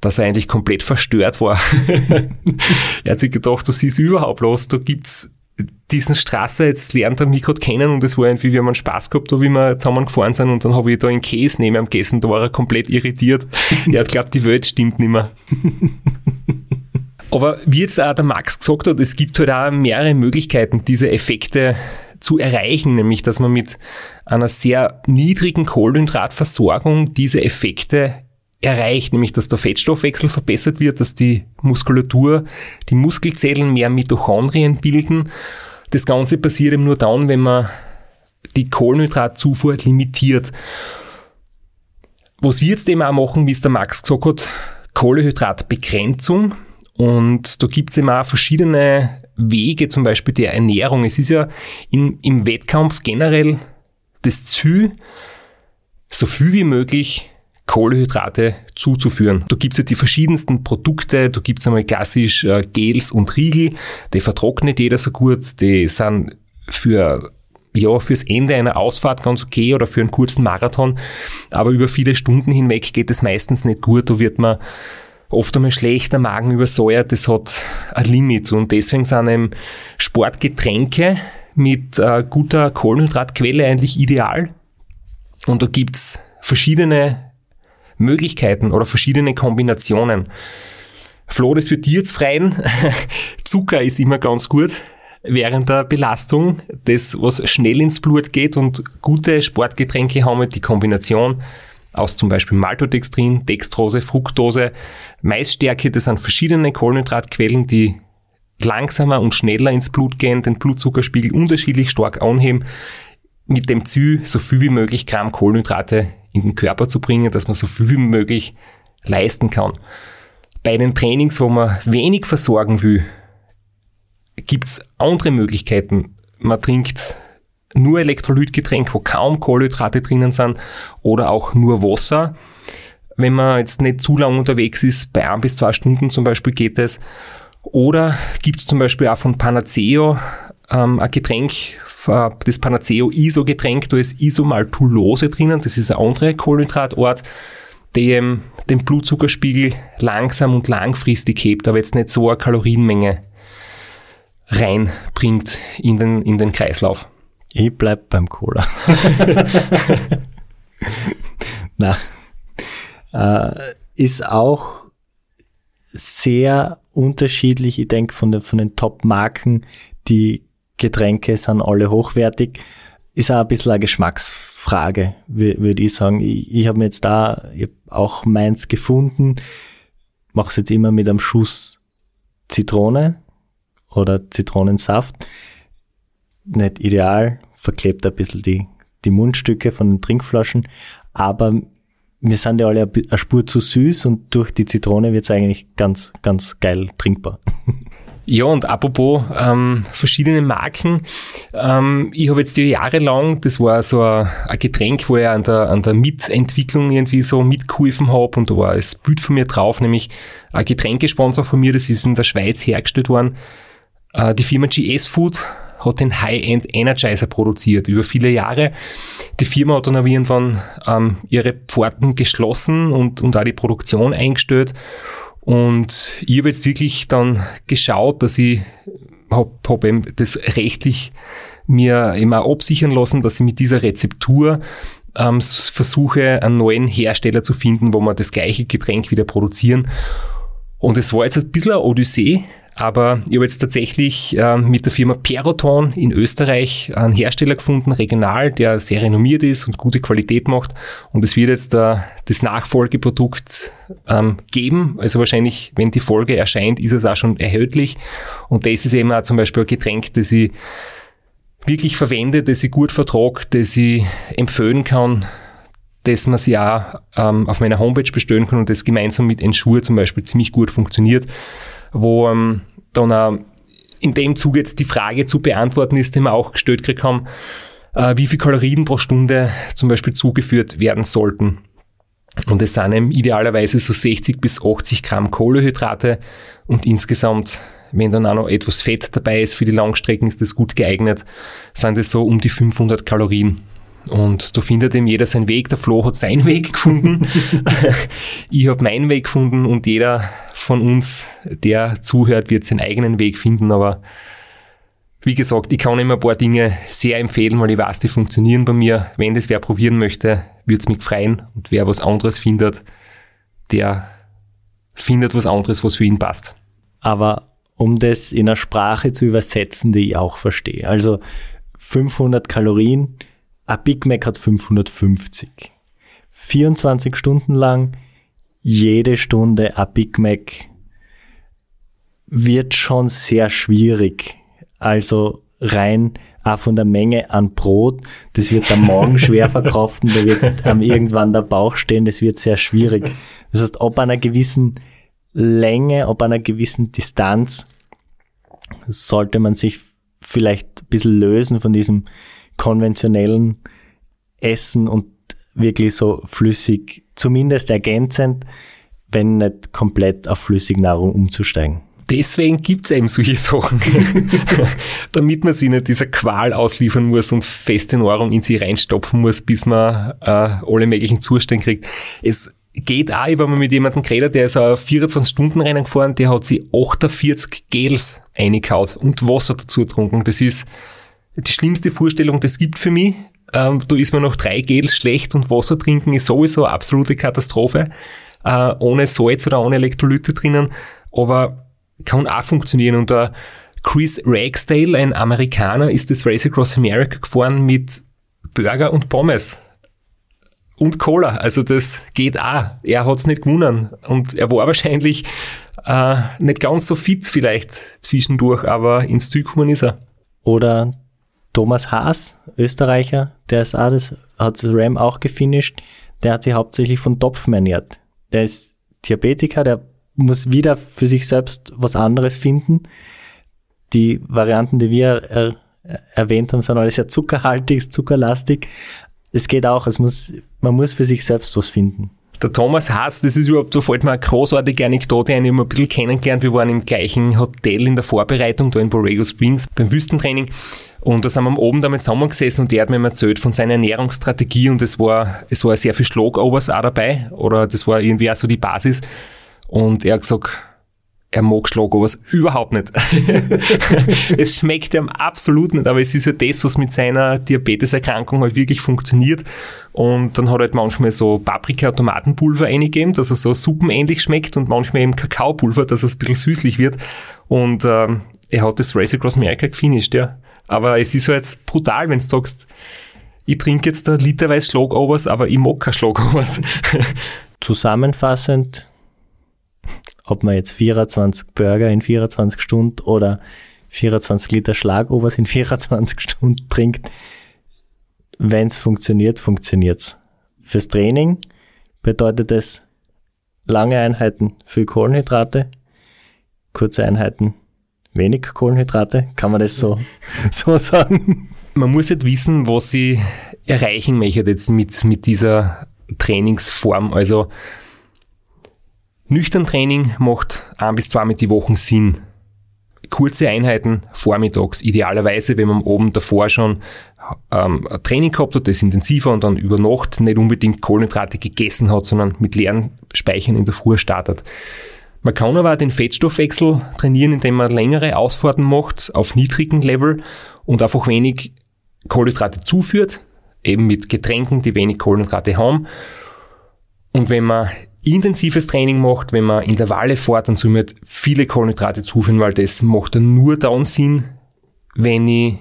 dass er eigentlich komplett verstört war. er hat sich gedacht, du siehst überhaupt los, da gibt's diesen Straße, jetzt lernt er mich gerade kennen und es war irgendwie, wir haben einen Spaß gehabt, da wie wir zusammen gefahren sind und dann habe ich da einen Käse neben ihm gegessen, da war er komplett irritiert. er hat glaubt, die Welt stimmt nicht mehr. Aber wie jetzt auch der Max gesagt hat, es gibt halt auch mehrere Möglichkeiten, diese Effekte zu erreichen, nämlich dass man mit einer sehr niedrigen Kohlenhydratversorgung diese Effekte erreicht, nämlich dass der Fettstoffwechsel verbessert wird, dass die Muskulatur, die Muskelzellen mehr Mitochondrien bilden. Das Ganze passiert eben nur dann, wenn man die Kohlenhydratzufuhr limitiert. Was wir jetzt eben auch machen, wie es der Max gesagt hat, Kohlehydratbegrenzung. Und da gibt es eben auch verschiedene Wege, zum Beispiel der Ernährung. Es ist ja in, im Wettkampf generell das Ziel, so viel wie möglich Kohlehydrate zuzuführen. Da gibt es ja die verschiedensten Produkte, da gibt es einmal klassisch äh, Gels und Riegel, die vertrocknet jeder so gut, die sind für ja, fürs Ende einer Ausfahrt ganz okay oder für einen kurzen Marathon, aber über viele Stunden hinweg geht es meistens nicht gut, da wird man oft einmal schlechter Magen übersäuert, das hat ein Limit. Und deswegen sind eben Sportgetränke mit äh, guter Kohlenhydratquelle eigentlich ideal. Und da gibt's verschiedene Möglichkeiten oder verschiedene Kombinationen. Flo, das wird dir jetzt freien. Zucker ist immer ganz gut während der Belastung. Das, was schnell ins Blut geht und gute Sportgetränke haben halt die Kombination aus zum Beispiel Maltodextrin, Dextrose, Fructose, Maisstärke. Das sind verschiedene Kohlenhydratquellen, die langsamer und schneller ins Blut gehen, den Blutzuckerspiegel unterschiedlich stark anheben, mit dem Ziel, so viel wie möglich Gramm Kohlenhydrate in den Körper zu bringen, dass man so viel wie möglich leisten kann. Bei den Trainings, wo man wenig versorgen will, gibt es andere Möglichkeiten. Man trinkt nur Elektrolytgetränk, wo kaum Kohlenhydrate drinnen sind oder auch nur Wasser. Wenn man jetzt nicht zu lang unterwegs ist, bei ein bis zwei Stunden zum Beispiel geht es. Oder gibt es zum Beispiel auch von Panaceo ähm, ein Getränk, äh, das Panaceo-ISO-Getränk, da ist Isomaltulose drinnen, das ist ein anderer Kohlenhydratort, der den Blutzuckerspiegel langsam und langfristig hebt, aber jetzt nicht so eine Kalorienmenge reinbringt in den, in den Kreislauf. Ich bleib beim Cola. Na, äh, ist auch sehr unterschiedlich. Ich denke, von, den von den Top-Marken, die Getränke sind alle hochwertig. Ist auch ein bisschen eine Geschmacksfrage, würde ich sagen. Ich, ich habe mir jetzt da auch meins gefunden, mache es jetzt immer mit einem Schuss Zitrone oder Zitronensaft. Nicht ideal, verklebt ein bisschen die, die Mundstücke von den Trinkflaschen, aber wir sind ja alle eine Spur zu süß und durch die Zitrone wird es eigentlich ganz, ganz geil trinkbar. Ja, und apropos ähm, verschiedene Marken. Ähm, ich habe jetzt die Jahre lang, das war so ein, ein Getränk, wo ich an der, an der Mitentwicklung irgendwie so mitgeholfen habe und da war ein Bild von mir drauf, nämlich ein Getränkesponsor von mir, das ist in der Schweiz hergestellt worden. Äh, die Firma GS Food hat den High-End Energizer produziert über viele Jahre. Die Firma hat dann aber irgendwann ähm, ihre Pforten geschlossen und, und auch die Produktion eingestellt. Und ich habe jetzt wirklich dann geschaut, dass ich habe hab eben das rechtlich mir immer absichern lassen, dass ich mit dieser Rezeptur ähm, versuche, einen neuen Hersteller zu finden, wo wir das gleiche Getränk wieder produzieren. Und es war jetzt ein bisschen eine Odyssee, aber ich habe jetzt tatsächlich äh, mit der Firma Peroton in Österreich einen Hersteller gefunden, regional, der sehr renommiert ist und gute Qualität macht. Und es wird jetzt äh, das Nachfolgeprodukt ähm, geben. Also wahrscheinlich, wenn die Folge erscheint, ist es auch schon erhältlich. Und das ist eben auch zum Beispiel ein Getränk, das ich wirklich verwende, das ich gut vertrage, das ich empfehlen kann, dass man sie auch ähm, auf meiner Homepage bestellen kann und das gemeinsam mit Ensure zum Beispiel ziemlich gut funktioniert, wo ähm, dann auch in dem Zug jetzt die Frage zu beantworten ist, die wir auch gestellt gekriegt haben, äh, wie viel Kalorien pro Stunde zum Beispiel zugeführt werden sollten. Und es sind eben idealerweise so 60 bis 80 Gramm Kohlehydrate und insgesamt wenn dann auch noch etwas Fett dabei ist für die Langstrecken, ist das gut geeignet, sind es so um die 500 Kalorien. Und da findet eben jeder seinen Weg. Der Flo hat seinen Weg gefunden. ich habe meinen Weg gefunden und jeder von uns, der zuhört, wird seinen eigenen Weg finden. Aber wie gesagt, ich kann ihm ein paar Dinge sehr empfehlen, weil ich weiß, die funktionieren bei mir. Wenn das wer probieren möchte, würde es mich freuen. Und wer was anderes findet, der findet was anderes, was für ihn passt. Aber um das in einer Sprache zu übersetzen, die ich auch verstehe. Also 500 Kalorien, ein Big Mac hat 550. 24 Stunden lang, jede Stunde ein Big Mac wird schon sehr schwierig. Also rein auch von der Menge an Brot, das wird am Morgen schwer verkraften, da wird am irgendwann der Bauch stehen, das wird sehr schwierig. Das heißt, ob einer gewissen Länge, ob einer gewissen Distanz sollte man sich vielleicht ein bisschen lösen von diesem konventionellen Essen und wirklich so flüssig, zumindest ergänzend, wenn nicht komplett auf Flüssignahrung umzusteigen. Deswegen gibt's eben solche Sachen, damit man sich nicht dieser Qual ausliefern muss und feste Nahrung in sich reinstopfen muss, bis man äh, alle möglichen Zustände kriegt. Es geht auch, ich war mal mit jemandem geredet, der ist auf 24-Stunden-Rennen gefahren, der hat sich 48 Gels eingekaut und Wasser dazu getrunken. Das ist die schlimmste Vorstellung, das gibt für mich. Ähm, da ist man noch drei Gels schlecht und Wasser trinken ist sowieso eine absolute Katastrophe. Äh, ohne Salz oder ohne Elektrolyte drinnen. Aber kann auch funktionieren. Und der Chris Ragsdale, ein Amerikaner, ist das Race Across America gefahren mit Burger und Pommes und Cola. Also das geht auch. Er hat's nicht gewonnen. Und er war wahrscheinlich äh, nicht ganz so fit vielleicht zwischendurch, aber ins Ziel gekommen ist er. Oder Thomas Haas, Österreicher, der ist das, hat das Ram auch gefinisht. Der hat sich hauptsächlich von Topfen ernährt. Der ist Diabetiker, der muss wieder für sich selbst was anderes finden. Die Varianten, die wir er, erwähnt haben, sind alle sehr zuckerhaltig, zuckerlastig es geht auch, es muss, man muss für sich selbst was finden. Der Thomas Haas, das ist überhaupt, da fällt mir eine großartige Anekdote ein, ich habe ein bisschen kennengelernt. Wir waren im gleichen Hotel in der Vorbereitung, da in Borrego Springs, beim Wüstentraining. Und da sind wir Oben damit zusammengesessen und der hat mir erzählt von seiner Ernährungsstrategie und es war, es war sehr viel Schlagobers auch dabei, oder das war irgendwie auch so die Basis. Und er hat gesagt, er mag Schlagobers überhaupt nicht. es schmeckt ihm absolut nicht, aber es ist ja das, was mit seiner Diabeteserkrankung halt wirklich funktioniert. Und dann hat er halt manchmal so Paprika-Tomatenpulver eingegeben, dass er so suppenähnlich schmeckt und manchmal eben Kakaopulver, dass es ein bisschen süßlich wird. Und ähm, er hat das Race Across America gefinisht, ja. Aber es ist halt brutal, wenn du sagst, ich trinke jetzt da literweise Schlagobers, aber ich mag kein Schlagobers. Zusammenfassend ob man jetzt 24 Burger in 24 Stunden oder 24 Liter Schlagobers in 24 Stunden trinkt. Wenn es funktioniert, funktioniert's. Fürs Training bedeutet es lange Einheiten viel Kohlenhydrate, kurze Einheiten wenig Kohlenhydrate. Kann man das so, so sagen? Man muss jetzt wissen, was sie erreichen möchte jetzt mit, mit dieser Trainingsform. Also Nüchtern Training macht ein bis zweimal die Woche Sinn. kurze Einheiten vormittags. Idealerweise, wenn man oben davor schon ähm, ein Training gehabt hat, das intensiver und dann über Nacht nicht unbedingt Kohlenhydrate gegessen hat, sondern mit leeren Speichern in der Früh startet. Man kann aber auch den Fettstoffwechsel trainieren, indem man längere Ausfahrten macht auf niedrigem Level und einfach wenig Kohlenhydrate zuführt, eben mit Getränken, die wenig Kohlenhydrate haben. Und wenn man intensives Training macht, wenn man Intervalle fährt, dann soll man halt viele Kohlenhydrate zuführen, weil das macht dann nur dann Sinn, wenn ich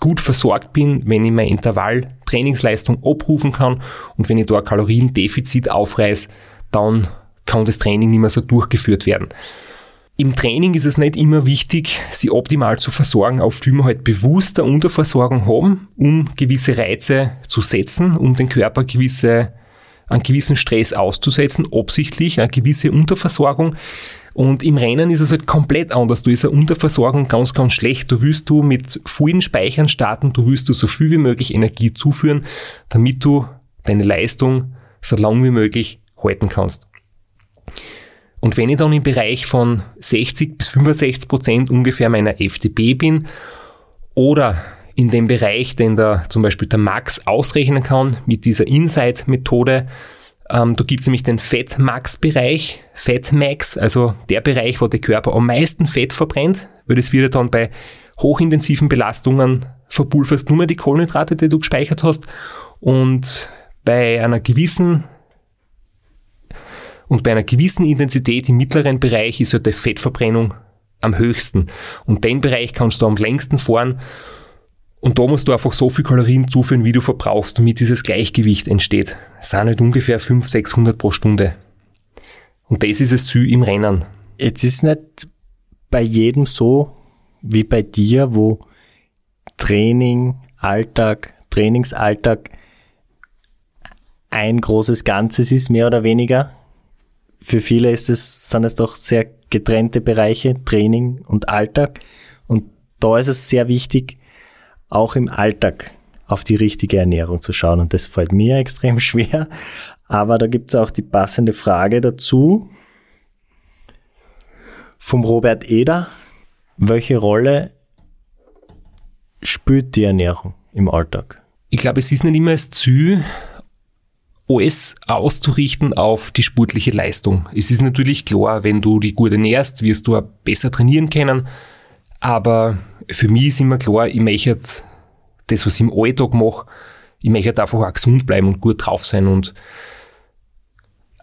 gut versorgt bin, wenn ich mein Intervall Trainingsleistung abrufen kann und wenn ich da ein Kaloriendefizit aufreiß, dann kann das Training nicht mehr so durchgeführt werden. Im Training ist es nicht immer wichtig, sie optimal zu versorgen. Oft will man halt bewusster Unterversorgung haben, um gewisse Reize zu setzen, um den Körper gewisse, einen gewissen Stress auszusetzen, absichtlich, eine gewisse Unterversorgung. Und im Rennen ist es halt komplett anders. Du ist eine Unterversorgung ganz, ganz schlecht. Du willst du mit vollen Speichern starten, du willst du so viel wie möglich Energie zuführen, damit du deine Leistung so lang wie möglich halten kannst. Und wenn ich dann im Bereich von 60 bis 65 Prozent ungefähr meiner FDP bin oder in dem Bereich, den da zum Beispiel der Max ausrechnen kann mit dieser Insight-Methode, ähm, da gibt es nämlich den Fett-Max-Bereich, Fat-Max, also der Bereich, wo der Körper am meisten Fett verbrennt, weil das wird dann bei hochintensiven Belastungen verpulverst nur mehr die Kohlenhydrate, die du gespeichert hast und bei einer gewissen und bei einer gewissen Intensität im mittleren Bereich ist halt die Fettverbrennung am höchsten. Und den Bereich kannst du am längsten fahren. Und da musst du einfach so viel Kalorien zuführen, wie du verbrauchst, damit dieses Gleichgewicht entsteht. Es sind halt ungefähr 500, 600 pro Stunde. Und das ist das Ziel im Rennen. Jetzt ist nicht bei jedem so wie bei dir, wo Training, Alltag, Trainingsalltag ein großes Ganzes ist, mehr oder weniger für viele ist es, sind es doch sehr getrennte Bereiche, Training und Alltag. Und da ist es sehr wichtig, auch im Alltag auf die richtige Ernährung zu schauen. Und das fällt mir extrem schwer. Aber da gibt es auch die passende Frage dazu vom Robert Eder. Welche Rolle spielt die Ernährung im Alltag? Ich glaube, es ist nicht immer das Ziel, alles auszurichten auf die sportliche Leistung. Es ist natürlich klar, wenn du die gut ernährst, wirst du auch besser trainieren können. Aber für mich ist immer klar, ich möchte das, was ich im Alltag mache, ich möchte einfach auch gesund bleiben und gut drauf sein. Und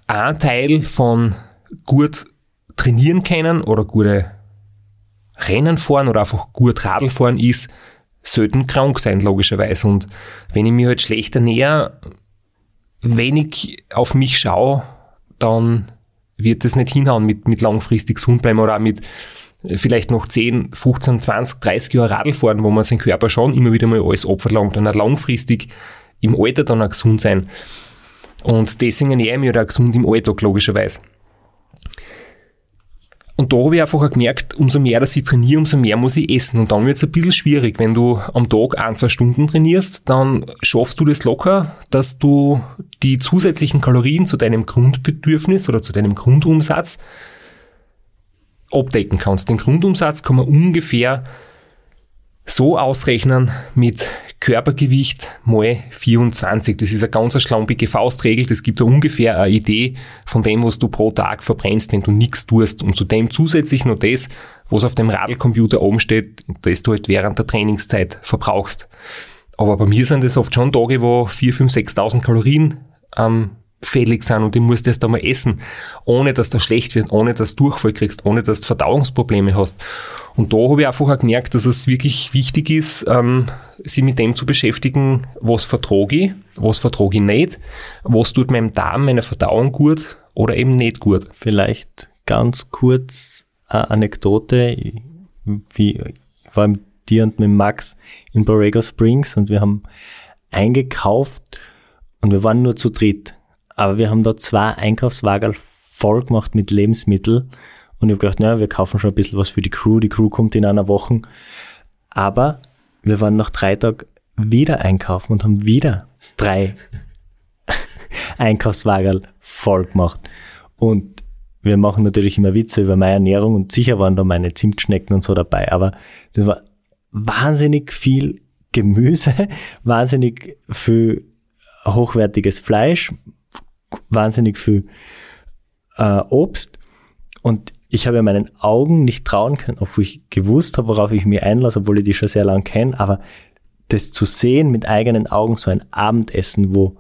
ein Teil von gut trainieren können oder gute Rennen fahren oder einfach gut Radl fahren ist, selten krank sein, logischerweise. Und wenn ich mich halt schlecht ernähre, wenn ich auf mich schaue, dann wird es nicht hinhauen mit, mit langfristig gesund bleiben oder auch mit vielleicht noch 10, 15, 20, 30 Jahre Radl fahren, wo man seinen Körper schon immer wieder mal alles abverlangt und auch langfristig im Alter dann auch gesund sein. Und deswegen ernähre ich mich auch gesund im Alltag, logischerweise. Und da habe ich einfach auch gemerkt, umso mehr dass ich trainiere, umso mehr muss ich essen. Und dann wird es ein bisschen schwierig. Wenn du am Tag ein, zwei Stunden trainierst, dann schaffst du das locker, dass du die zusätzlichen Kalorien zu deinem Grundbedürfnis oder zu deinem Grundumsatz abdecken kannst. Den Grundumsatz kann man ungefähr so ausrechnen mit Körpergewicht mal 24. Das ist eine ganz schlampige Faustregel. Das gibt ungefähr eine Idee von dem, was du pro Tag verbrennst, wenn du nichts tust. Und zudem zusätzlich noch das, was auf dem Radlcomputer oben steht, das du halt während der Trainingszeit verbrauchst. Aber bei mir sind das oft schon Tage, wo 4.000, 5.000, 6.000 Kalorien ähm, fällig sind und ich muss das da mal essen, ohne dass das schlecht wird, ohne dass du Durchfall kriegst, ohne dass du Verdauungsprobleme hast. Und da habe ich einfach auch gemerkt, dass es wirklich wichtig ist, ähm, sich mit dem zu beschäftigen, was vertrage ich, was vertrage ich nicht, was tut meinem Darm, meiner Verdauung gut oder eben nicht gut. Vielleicht ganz kurz eine Anekdote, wie ich war mit dir und mit Max in Borrego Springs und wir haben eingekauft und wir waren nur zu dritt. Aber wir haben da zwei Einkaufswagen voll gemacht mit Lebensmitteln und ich habe gedacht, naja, wir kaufen schon ein bisschen was für die Crew. Die Crew kommt in einer Woche. Aber wir waren nach drei Tagen wieder einkaufen und haben wieder drei Einkaufswagen voll gemacht. Und wir machen natürlich immer Witze über meine Ernährung und sicher waren da meine Zimtschnecken und so dabei, aber das war wahnsinnig viel Gemüse, wahnsinnig viel hochwertiges Fleisch, wahnsinnig viel äh, Obst. Und ich habe meinen Augen nicht trauen können, obwohl ich gewusst habe, worauf ich mich einlasse, obwohl ich die schon sehr lange kenne, aber das zu sehen mit eigenen Augen, so ein Abendessen, wo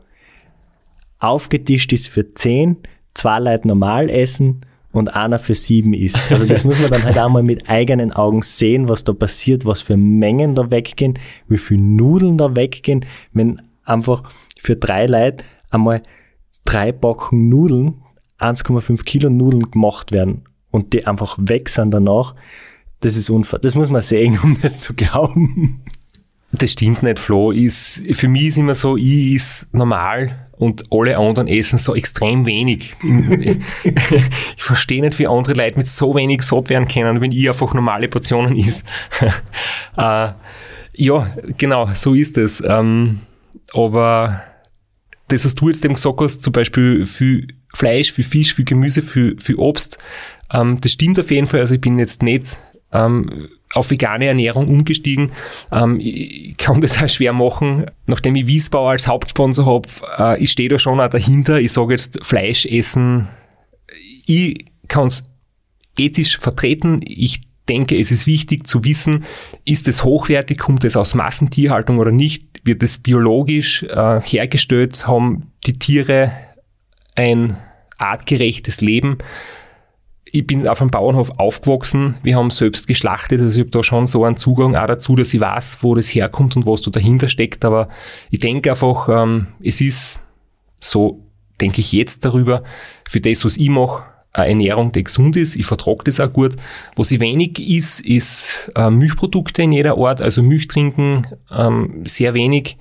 aufgetischt ist für zehn, zwei Leute normal essen und einer für sieben isst. Also das muss man dann halt einmal mit eigenen Augen sehen, was da passiert, was für Mengen da weggehen, wie viel Nudeln da weggehen, wenn einfach für drei Leute einmal drei Backen Nudeln, 1,5 Kilo Nudeln gemacht werden und die einfach weg sind danach. Das ist unfair. Das muss man sehen, um das zu glauben. Das stimmt nicht, Flo. Ist, für mich ist immer so, ich ist normal und alle anderen essen so extrem wenig. ich verstehe nicht, wie andere Leute mit so wenig satt werden können, wenn ich einfach normale Portionen isst. äh, ja, genau, so ist es. Ähm, aber das, was du jetzt eben gesagt hast, zum Beispiel für Fleisch, für Fisch, für Gemüse, für, für Obst, ähm, das stimmt auf jeden Fall. Also ich bin jetzt nicht ähm, auf vegane Ernährung umgestiegen. Ähm, ich kann das auch schwer machen. Nachdem ich Wiesbau als Hauptsponsor habe, äh, ich stehe da schon auch dahinter. Ich sage jetzt Fleisch essen. Ich kann es ethisch vertreten. Ich denke, es ist wichtig zu wissen, ist es hochwertig, kommt es aus Massentierhaltung oder nicht, wird es biologisch äh, hergestellt, haben die Tiere ein artgerechtes Leben. Ich bin auf einem Bauernhof aufgewachsen, wir haben selbst geschlachtet, also ich habe da schon so einen Zugang auch dazu, dass ich weiß, wo das herkommt und was da dahinter steckt, aber ich denke einfach, ähm, es ist so, denke ich jetzt darüber, für das, was ich mache, eine Ernährung, die gesund ist, ich vertrage das auch gut. Was ich wenig ist, ist äh, Milchprodukte in jeder Art, also Milch trinken, ähm, sehr wenig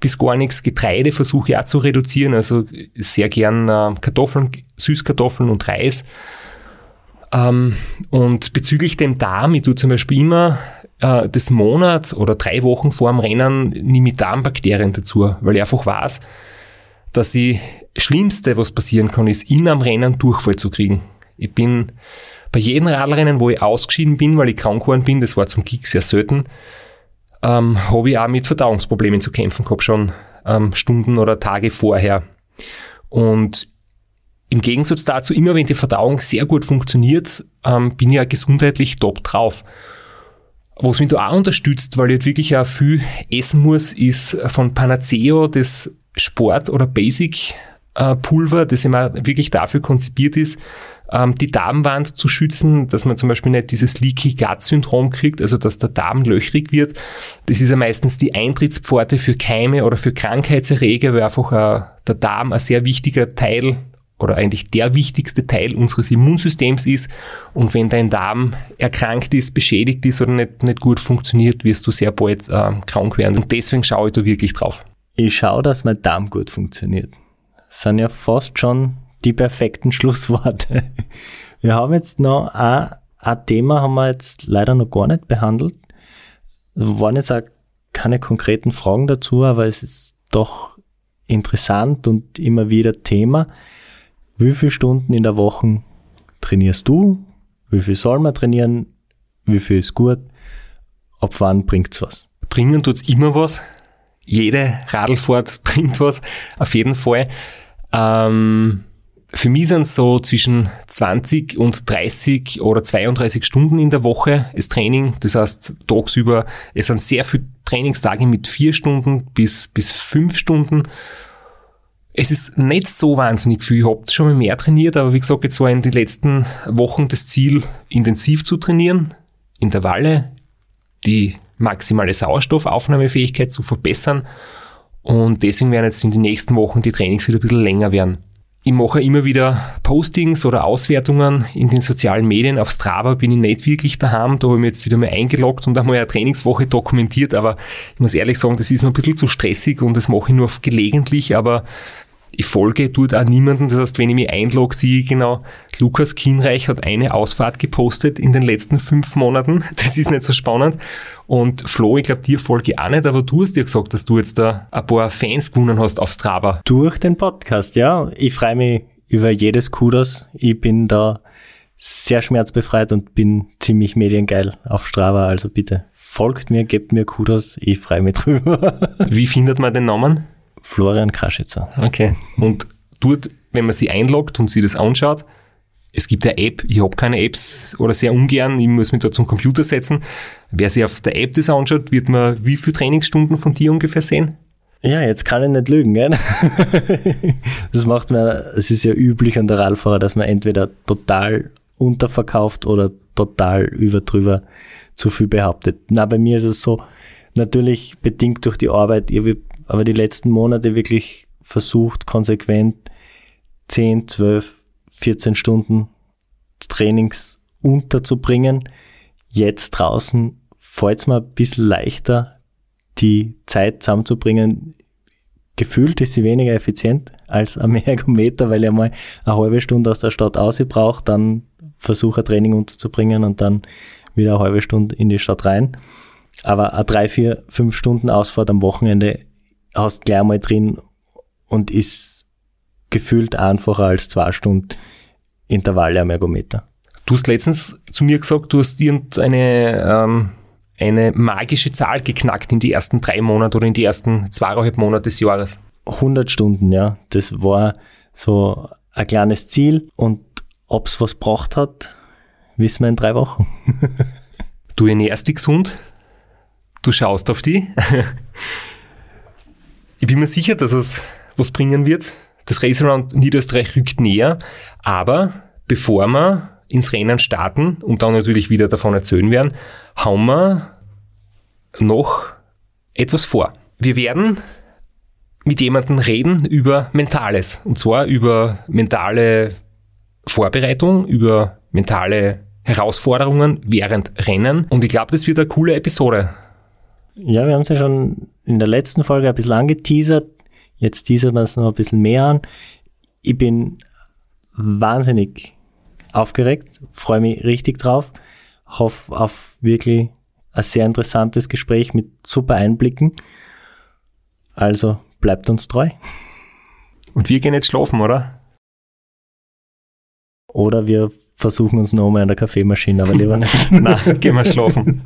bis gar nichts. Getreide versuche ich auch zu reduzieren, also sehr gern äh, Kartoffeln, Süßkartoffeln und Reis. Ähm, und bezüglich dem Darm, ich tue zum Beispiel immer äh, das Monat oder drei Wochen vor dem Rennen nehme ich Darmbakterien dazu, weil ich einfach weiß, dass die Schlimmste, was passieren kann, ist, in einem Rennen Durchfall zu kriegen. Ich bin bei jedem Radrennen, wo ich ausgeschieden bin, weil ich krank geworden bin, das war zum Kick sehr selten, ähm, habe ich auch mit Verdauungsproblemen zu kämpfen gehabt, schon ähm, Stunden oder Tage vorher. Und im Gegensatz dazu, immer wenn die Verdauung sehr gut funktioniert, ähm, bin ich ja gesundheitlich top drauf. Was mich da auch unterstützt, weil ich halt wirklich auch viel essen muss, ist von Panaceo das Sport- oder Basic-Pulver, das immer wirklich dafür konzipiert ist, ähm, die Darmwand zu schützen, dass man zum Beispiel nicht dieses Leaky Gut Syndrom kriegt, also dass der Darm löchrig wird. Das ist ja meistens die Eintrittspforte für Keime oder für Krankheitserreger, weil einfach äh, der Darm ein sehr wichtiger Teil oder eigentlich der wichtigste Teil unseres Immunsystems ist. Und wenn dein Darm erkrankt ist, beschädigt ist oder nicht, nicht gut funktioniert, wirst du sehr bald äh, krank werden. Und deswegen schaue ich da wirklich drauf. Ich schaue, dass mein Darm gut funktioniert. Das sind ja fast schon die perfekten Schlussworte. Wir haben jetzt noch ein, ein Thema, haben wir jetzt leider noch gar nicht behandelt. Es waren jetzt auch keine konkreten Fragen dazu, aber es ist doch interessant und immer wieder Thema. Wie viele Stunden in der Woche trainierst du? Wie viel soll man trainieren? Wie viel ist gut? Ab wann bringt's was? Bringen tut's immer was. Jede Radlfahrt bringt was, auf jeden Fall. Ähm, für mich sind es so zwischen 20 und 30 oder 32 Stunden in der Woche das Training. Das heißt, tagsüber, es sind sehr viele Trainingstage mit vier Stunden bis, bis fünf Stunden. Es ist nicht so wahnsinnig viel. Ich habe schon mal mehr trainiert, aber wie gesagt, jetzt war in den letzten Wochen das Ziel, intensiv zu trainieren, Intervalle, die maximale Sauerstoffaufnahmefähigkeit zu verbessern. Und deswegen werden jetzt in den nächsten Wochen die Trainings wieder ein bisschen länger werden. Ich mache immer wieder Postings oder Auswertungen in den sozialen Medien. Auf Strava bin ich nicht wirklich daheim. Da habe ich mich jetzt wieder mal eingeloggt und einmal eine Trainingswoche dokumentiert. Aber ich muss ehrlich sagen, das ist mir ein bisschen zu stressig und das mache ich nur gelegentlich. Aber ich folge dort auch niemanden. Das heißt, wenn ich mich einlogge, sehe ich genau, Lukas Kienreich hat eine Ausfahrt gepostet in den letzten fünf Monaten. Das ist nicht so spannend. Und Flo, ich glaube, dir folge ich auch nicht, aber du hast dir gesagt, dass du jetzt da ein paar Fans gewonnen hast auf Strava. Durch den Podcast, ja. Ich freue mich über jedes Kudos. Ich bin da sehr schmerzbefreit und bin ziemlich mediengeil auf Strava. Also bitte folgt mir, gebt mir Kudos. Ich freue mich drüber. Wie findet man den Namen? Florian Kaschitzer. Okay. Und dort, wenn man sie einloggt und sie das anschaut, es gibt eine App, ich habe keine Apps oder sehr ungern, ich muss mich da zum Computer setzen. Wer sich auf der App das anschaut, wird man wie viele Trainingsstunden von dir ungefähr sehen? Ja, jetzt kann ich nicht lügen, gell? Das macht man, es ist ja üblich an der Radfahrer, dass man entweder total unterverkauft oder total überdrüber zu viel behauptet. Na, bei mir ist es so, natürlich bedingt durch die Arbeit, ich habe aber die letzten Monate wirklich versucht, konsequent 10, 12, 14 Stunden Trainings unterzubringen. Jetzt draußen fällt es mir ein bisschen leichter, die Zeit zusammenzubringen. Gefühlt ist sie weniger effizient als am Ergometer, weil ich mal eine halbe Stunde aus der Stadt aus brauche, dann versuche ein Training unterzubringen und dann wieder eine halbe Stunde in die Stadt rein. Aber eine drei, vier, fünf Stunden Ausfahrt am Wochenende hast gleich mal drin und ist gefühlt einfacher als zwei Stunden Intervalle am Ergometer. Du hast letztens zu mir gesagt, du hast irgendeine ähm, eine magische Zahl geknackt in die ersten drei Monate oder in die ersten zweieinhalb Monate des Jahres. 100 Stunden, ja. Das war so ein kleines Ziel und ob es was braucht hat, wissen wir in drei Wochen. Du ernährst dich gesund, du schaust auf die. Ich bin mir sicher, dass es was bringen wird. Das Race Around Niederösterreich rückt näher, aber bevor wir ins Rennen starten und dann natürlich wieder davon erzählen werden, haben wir noch etwas vor. Wir werden mit jemandem reden über Mentales. Und zwar über mentale Vorbereitung, über mentale Herausforderungen während Rennen. Und ich glaube, das wird eine coole Episode. Ja, wir haben es ja schon in der letzten Folge ein bisschen angeteasert. Jetzt teasert man es noch ein bisschen mehr an. Ich bin wahnsinnig aufgeregt, freue mich richtig drauf, hoffe auf wirklich ein sehr interessantes Gespräch mit super Einblicken. Also bleibt uns treu. Und wir gehen jetzt schlafen, oder? Oder wir versuchen uns nochmal an der Kaffeemaschine, aber lieber nicht. Nein, gehen wir schlafen.